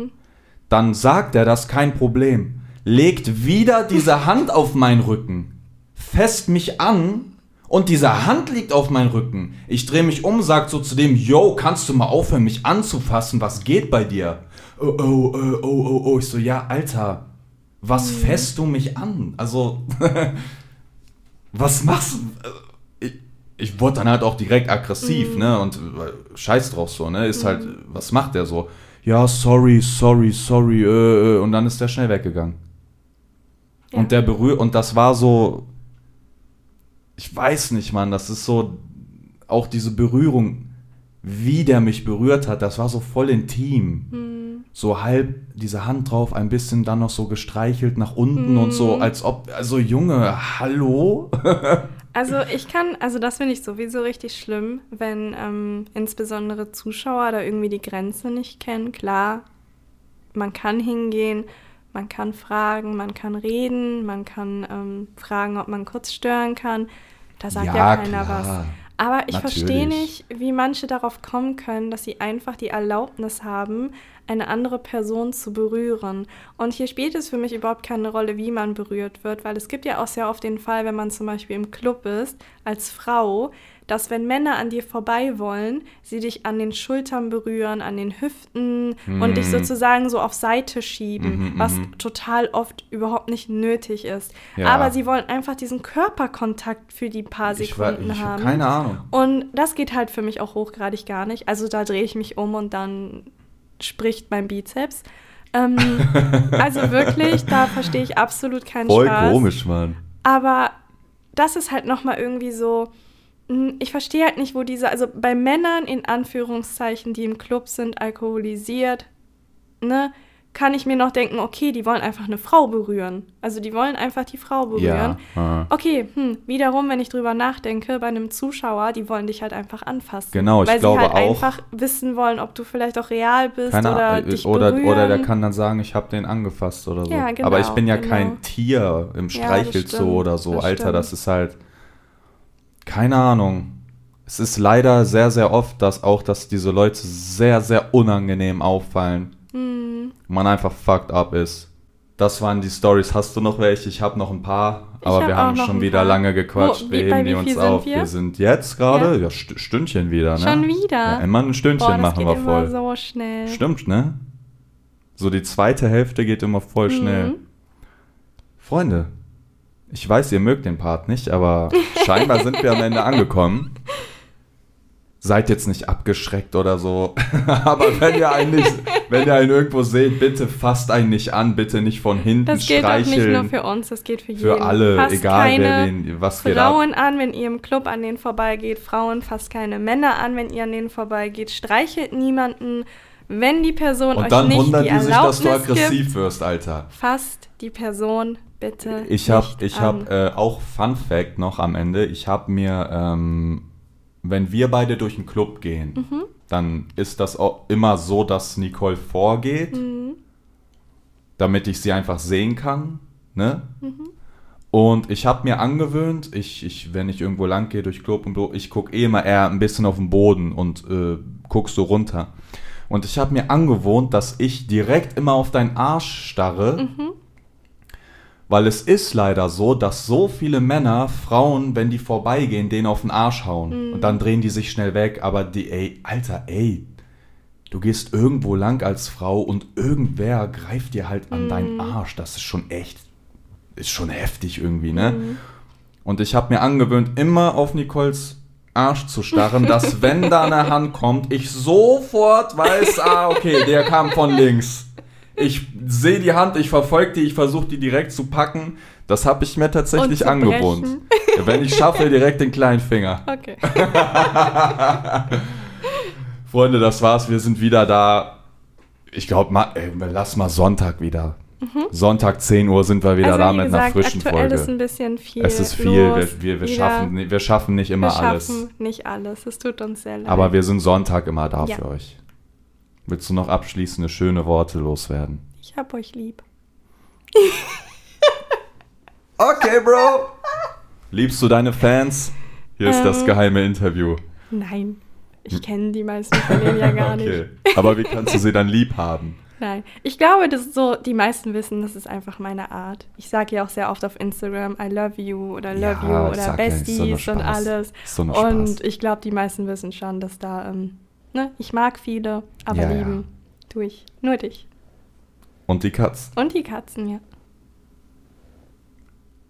Dann sagt er das kein Problem. Legt wieder diese Hand auf meinen Rücken, fest mich an und diese Hand liegt auf meinem Rücken. Ich drehe mich um, sag so zu dem, yo, kannst du mal aufhören, mich anzufassen? Was geht bei dir? Oh, oh, oh, oh, oh, oh. Ich so, ja, Alter, was mhm. fässt du mich an? Also, was machst du? Ich, ich wurde dann halt auch direkt aggressiv, mhm. ne? Und äh, scheiß drauf so, ne? Ist halt, mhm. halt, was macht der so? Ja, sorry, sorry, sorry, äh, äh, und dann ist der schnell weggegangen. Ja. Und der berührt, und das war so, ich weiß nicht, Mann, das ist so, auch diese Berührung, wie der mich berührt hat, das war so voll intim. Hm. So halb diese Hand drauf, ein bisschen dann noch so gestreichelt nach unten hm. und so, hm. als ob, also Junge, hallo? also ich kann, also das finde ich sowieso richtig schlimm, wenn ähm, insbesondere Zuschauer da irgendwie die Grenze nicht kennen. Klar, man kann hingehen, man kann fragen, man kann reden, man kann ähm, fragen, ob man kurz stören kann. Da sagt ja, ja keiner klar. was. Aber ich verstehe nicht, wie manche darauf kommen können, dass sie einfach die Erlaubnis haben, eine andere Person zu berühren. Und hier spielt es für mich überhaupt keine Rolle, wie man berührt wird, weil es gibt ja auch sehr oft den Fall, wenn man zum Beispiel im Club ist, als Frau, dass wenn Männer an dir vorbei wollen, sie dich an den Schultern berühren, an den Hüften mm. und dich mhm. sozusagen so auf Seite schieben, -hmm, was -hmm. total oft überhaupt nicht nötig ist. Ja. Aber sie wollen einfach diesen Körperkontakt für die paar Sekunden ich, ich, ich haben. Keine Ahnung. Und das geht halt für mich auch hochgradig gar nicht. Also da drehe ich mich um und dann spricht mein Bizeps. Ähm, also wirklich, da verstehe ich absolut keinen Voll Spaß. Voll komisch, Mann. Aber das ist halt nochmal irgendwie so, ich verstehe halt nicht, wo diese, also bei Männern in Anführungszeichen, die im Club sind, alkoholisiert, ne, kann ich mir noch denken, okay, die wollen einfach eine Frau berühren. Also die wollen einfach die Frau berühren. Ja, okay, hm, wiederum, wenn ich drüber nachdenke, bei einem Zuschauer, die wollen dich halt einfach anfassen. Genau, ich weil glaube sie halt auch. einfach wissen wollen, ob du vielleicht auch real bist keine, oder äh, dich oder, berühren. Oder der kann dann sagen, ich habe den angefasst oder so. Ja, genau, Aber ich bin ja genau. kein Tier im Streichelzoo ja, oder so. Alter, stimmt. das ist halt keine Ahnung. Es ist leider sehr, sehr oft, dass auch, dass diese Leute sehr, sehr unangenehm auffallen. Hm. Man einfach fucked up ist. Das waren die Stories. Hast du noch welche? Ich habe noch ein paar, aber hab wir haben schon wieder paar. lange gequatscht. Wo- wir wie- bei heben die uns auf. wir? Wir sind jetzt gerade, Ja. ja, St Stündchen wieder, ne? Schon wieder? Ja, immer ein Stündchen Boah, machen wir voll. so schnell. Stimmt, ne? So die zweite Hälfte geht immer voll Mhm. schnell. Freunde, ich weiß, ihr mögt den Part nicht, aber scheinbar sind wir am Ende angekommen. Seid jetzt nicht abgeschreckt oder so. aber wenn ihr einen nicht, wenn ihr einen irgendwo seht, bitte fasst einen nicht an, bitte nicht von hinten Das gilt auch nicht nur streicheln. für uns, das geht für jeden. Für alle, Fasst egal wer den, was geht ab. Frauen an, wenn ihr im Club an denen vorbeigeht. Frauen fasst keine Männer an, wenn ihr an denen vorbeigeht. Streichelt niemanden. Wenn die Person euch Und dann nicht wundern die die sich, dass du aggressiv gibt, wirst, Alter. fasst die Person bitte Ich habe ich hab, äh, auch Fun Fact noch am Ende. Ich habe mir, ähm, wenn wir beide durch den Club gehen, Mhm. dann ist das auch immer so, dass Nicole vorgeht, Mhm. damit ich sie einfach sehen kann. Ne? Mhm. Und ich habe mir angewöhnt, ich, ich, wenn ich irgendwo lang gehe durch Club und so, ich gucke eh immer eher ein bisschen auf den Boden und äh, guck so runter. Und ich habe mir angewohnt, dass ich direkt immer auf deinen Arsch starre, Mhm. Weil es ist leider so, dass so viele Männer, Frauen, wenn die vorbeigehen, denen auf den Arsch hauen. Mhm. Und dann drehen die sich schnell weg. Aber die, ey, Alter, ey, du gehst irgendwo lang als Frau und irgendwer greift dir halt an Mhm. deinen Arsch. Das ist schon echt, ist schon heftig irgendwie, ne? Mhm. Und ich habe mir angewöhnt, immer auf Nicoles Arsch zu starren, dass wenn da eine Hand kommt, ich sofort weiß, ah, okay, der kam von links. Ich sehe die Hand, ich verfolge die, ich versuche die direkt zu packen. Das habe ich mir tatsächlich angewohnt. Wenn ich schaffe, direkt den kleinen Finger. Okay. Freunde, das war's. Wir sind wieder da. Ich glaube, lass mal Sonntag wieder. Sonntag 10 Uhr sind wir wieder also, da mit gesagt, einer frischen aktuell Folge. ist ein bisschen viel Es ist viel. los. wir wir, wir, schaffen, wir schaffen nicht immer wir schaffen alles. nicht alles. Es tut uns sehr leid. Aber wir sind Sonntag immer da Ja. für euch. Willst du noch abschließende schöne Worte loswerden? ich hab euch lieb. Okay, Bro. Liebst du deine Fans? Hier ist das Ähm. geheime Interview. Nein, ich kenne die meisten von denen ja gar okay. nicht. Aber wie kannst du sie dann lieb haben? Nein, ich glaube, dass so die meisten wissen, das ist einfach meine Art. Ich sage ja auch sehr oft auf Instagram, I love you oder love Ja, you oder sag ja, so Besties und alles. So nur Spaß. Und ich glaube, die meisten wissen schon, dass da, ähm, ne, ich mag viele, aber Ja, ja. lieben tue ich nur dich. Und die Katzen. Und die Katzen, ja.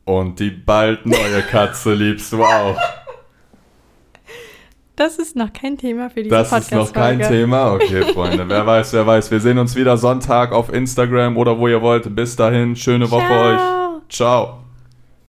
Und die bald neue Katze liebst du auch. Das ist noch kein Thema für diese Das ist noch kein. Thema. Okay, Freunde. Wer weiß, wer weiß. Wir sehen uns wieder Sonntag auf Instagram oder wo ihr wollt. Bis dahin, schöne Woche Ciao. euch. Ciao.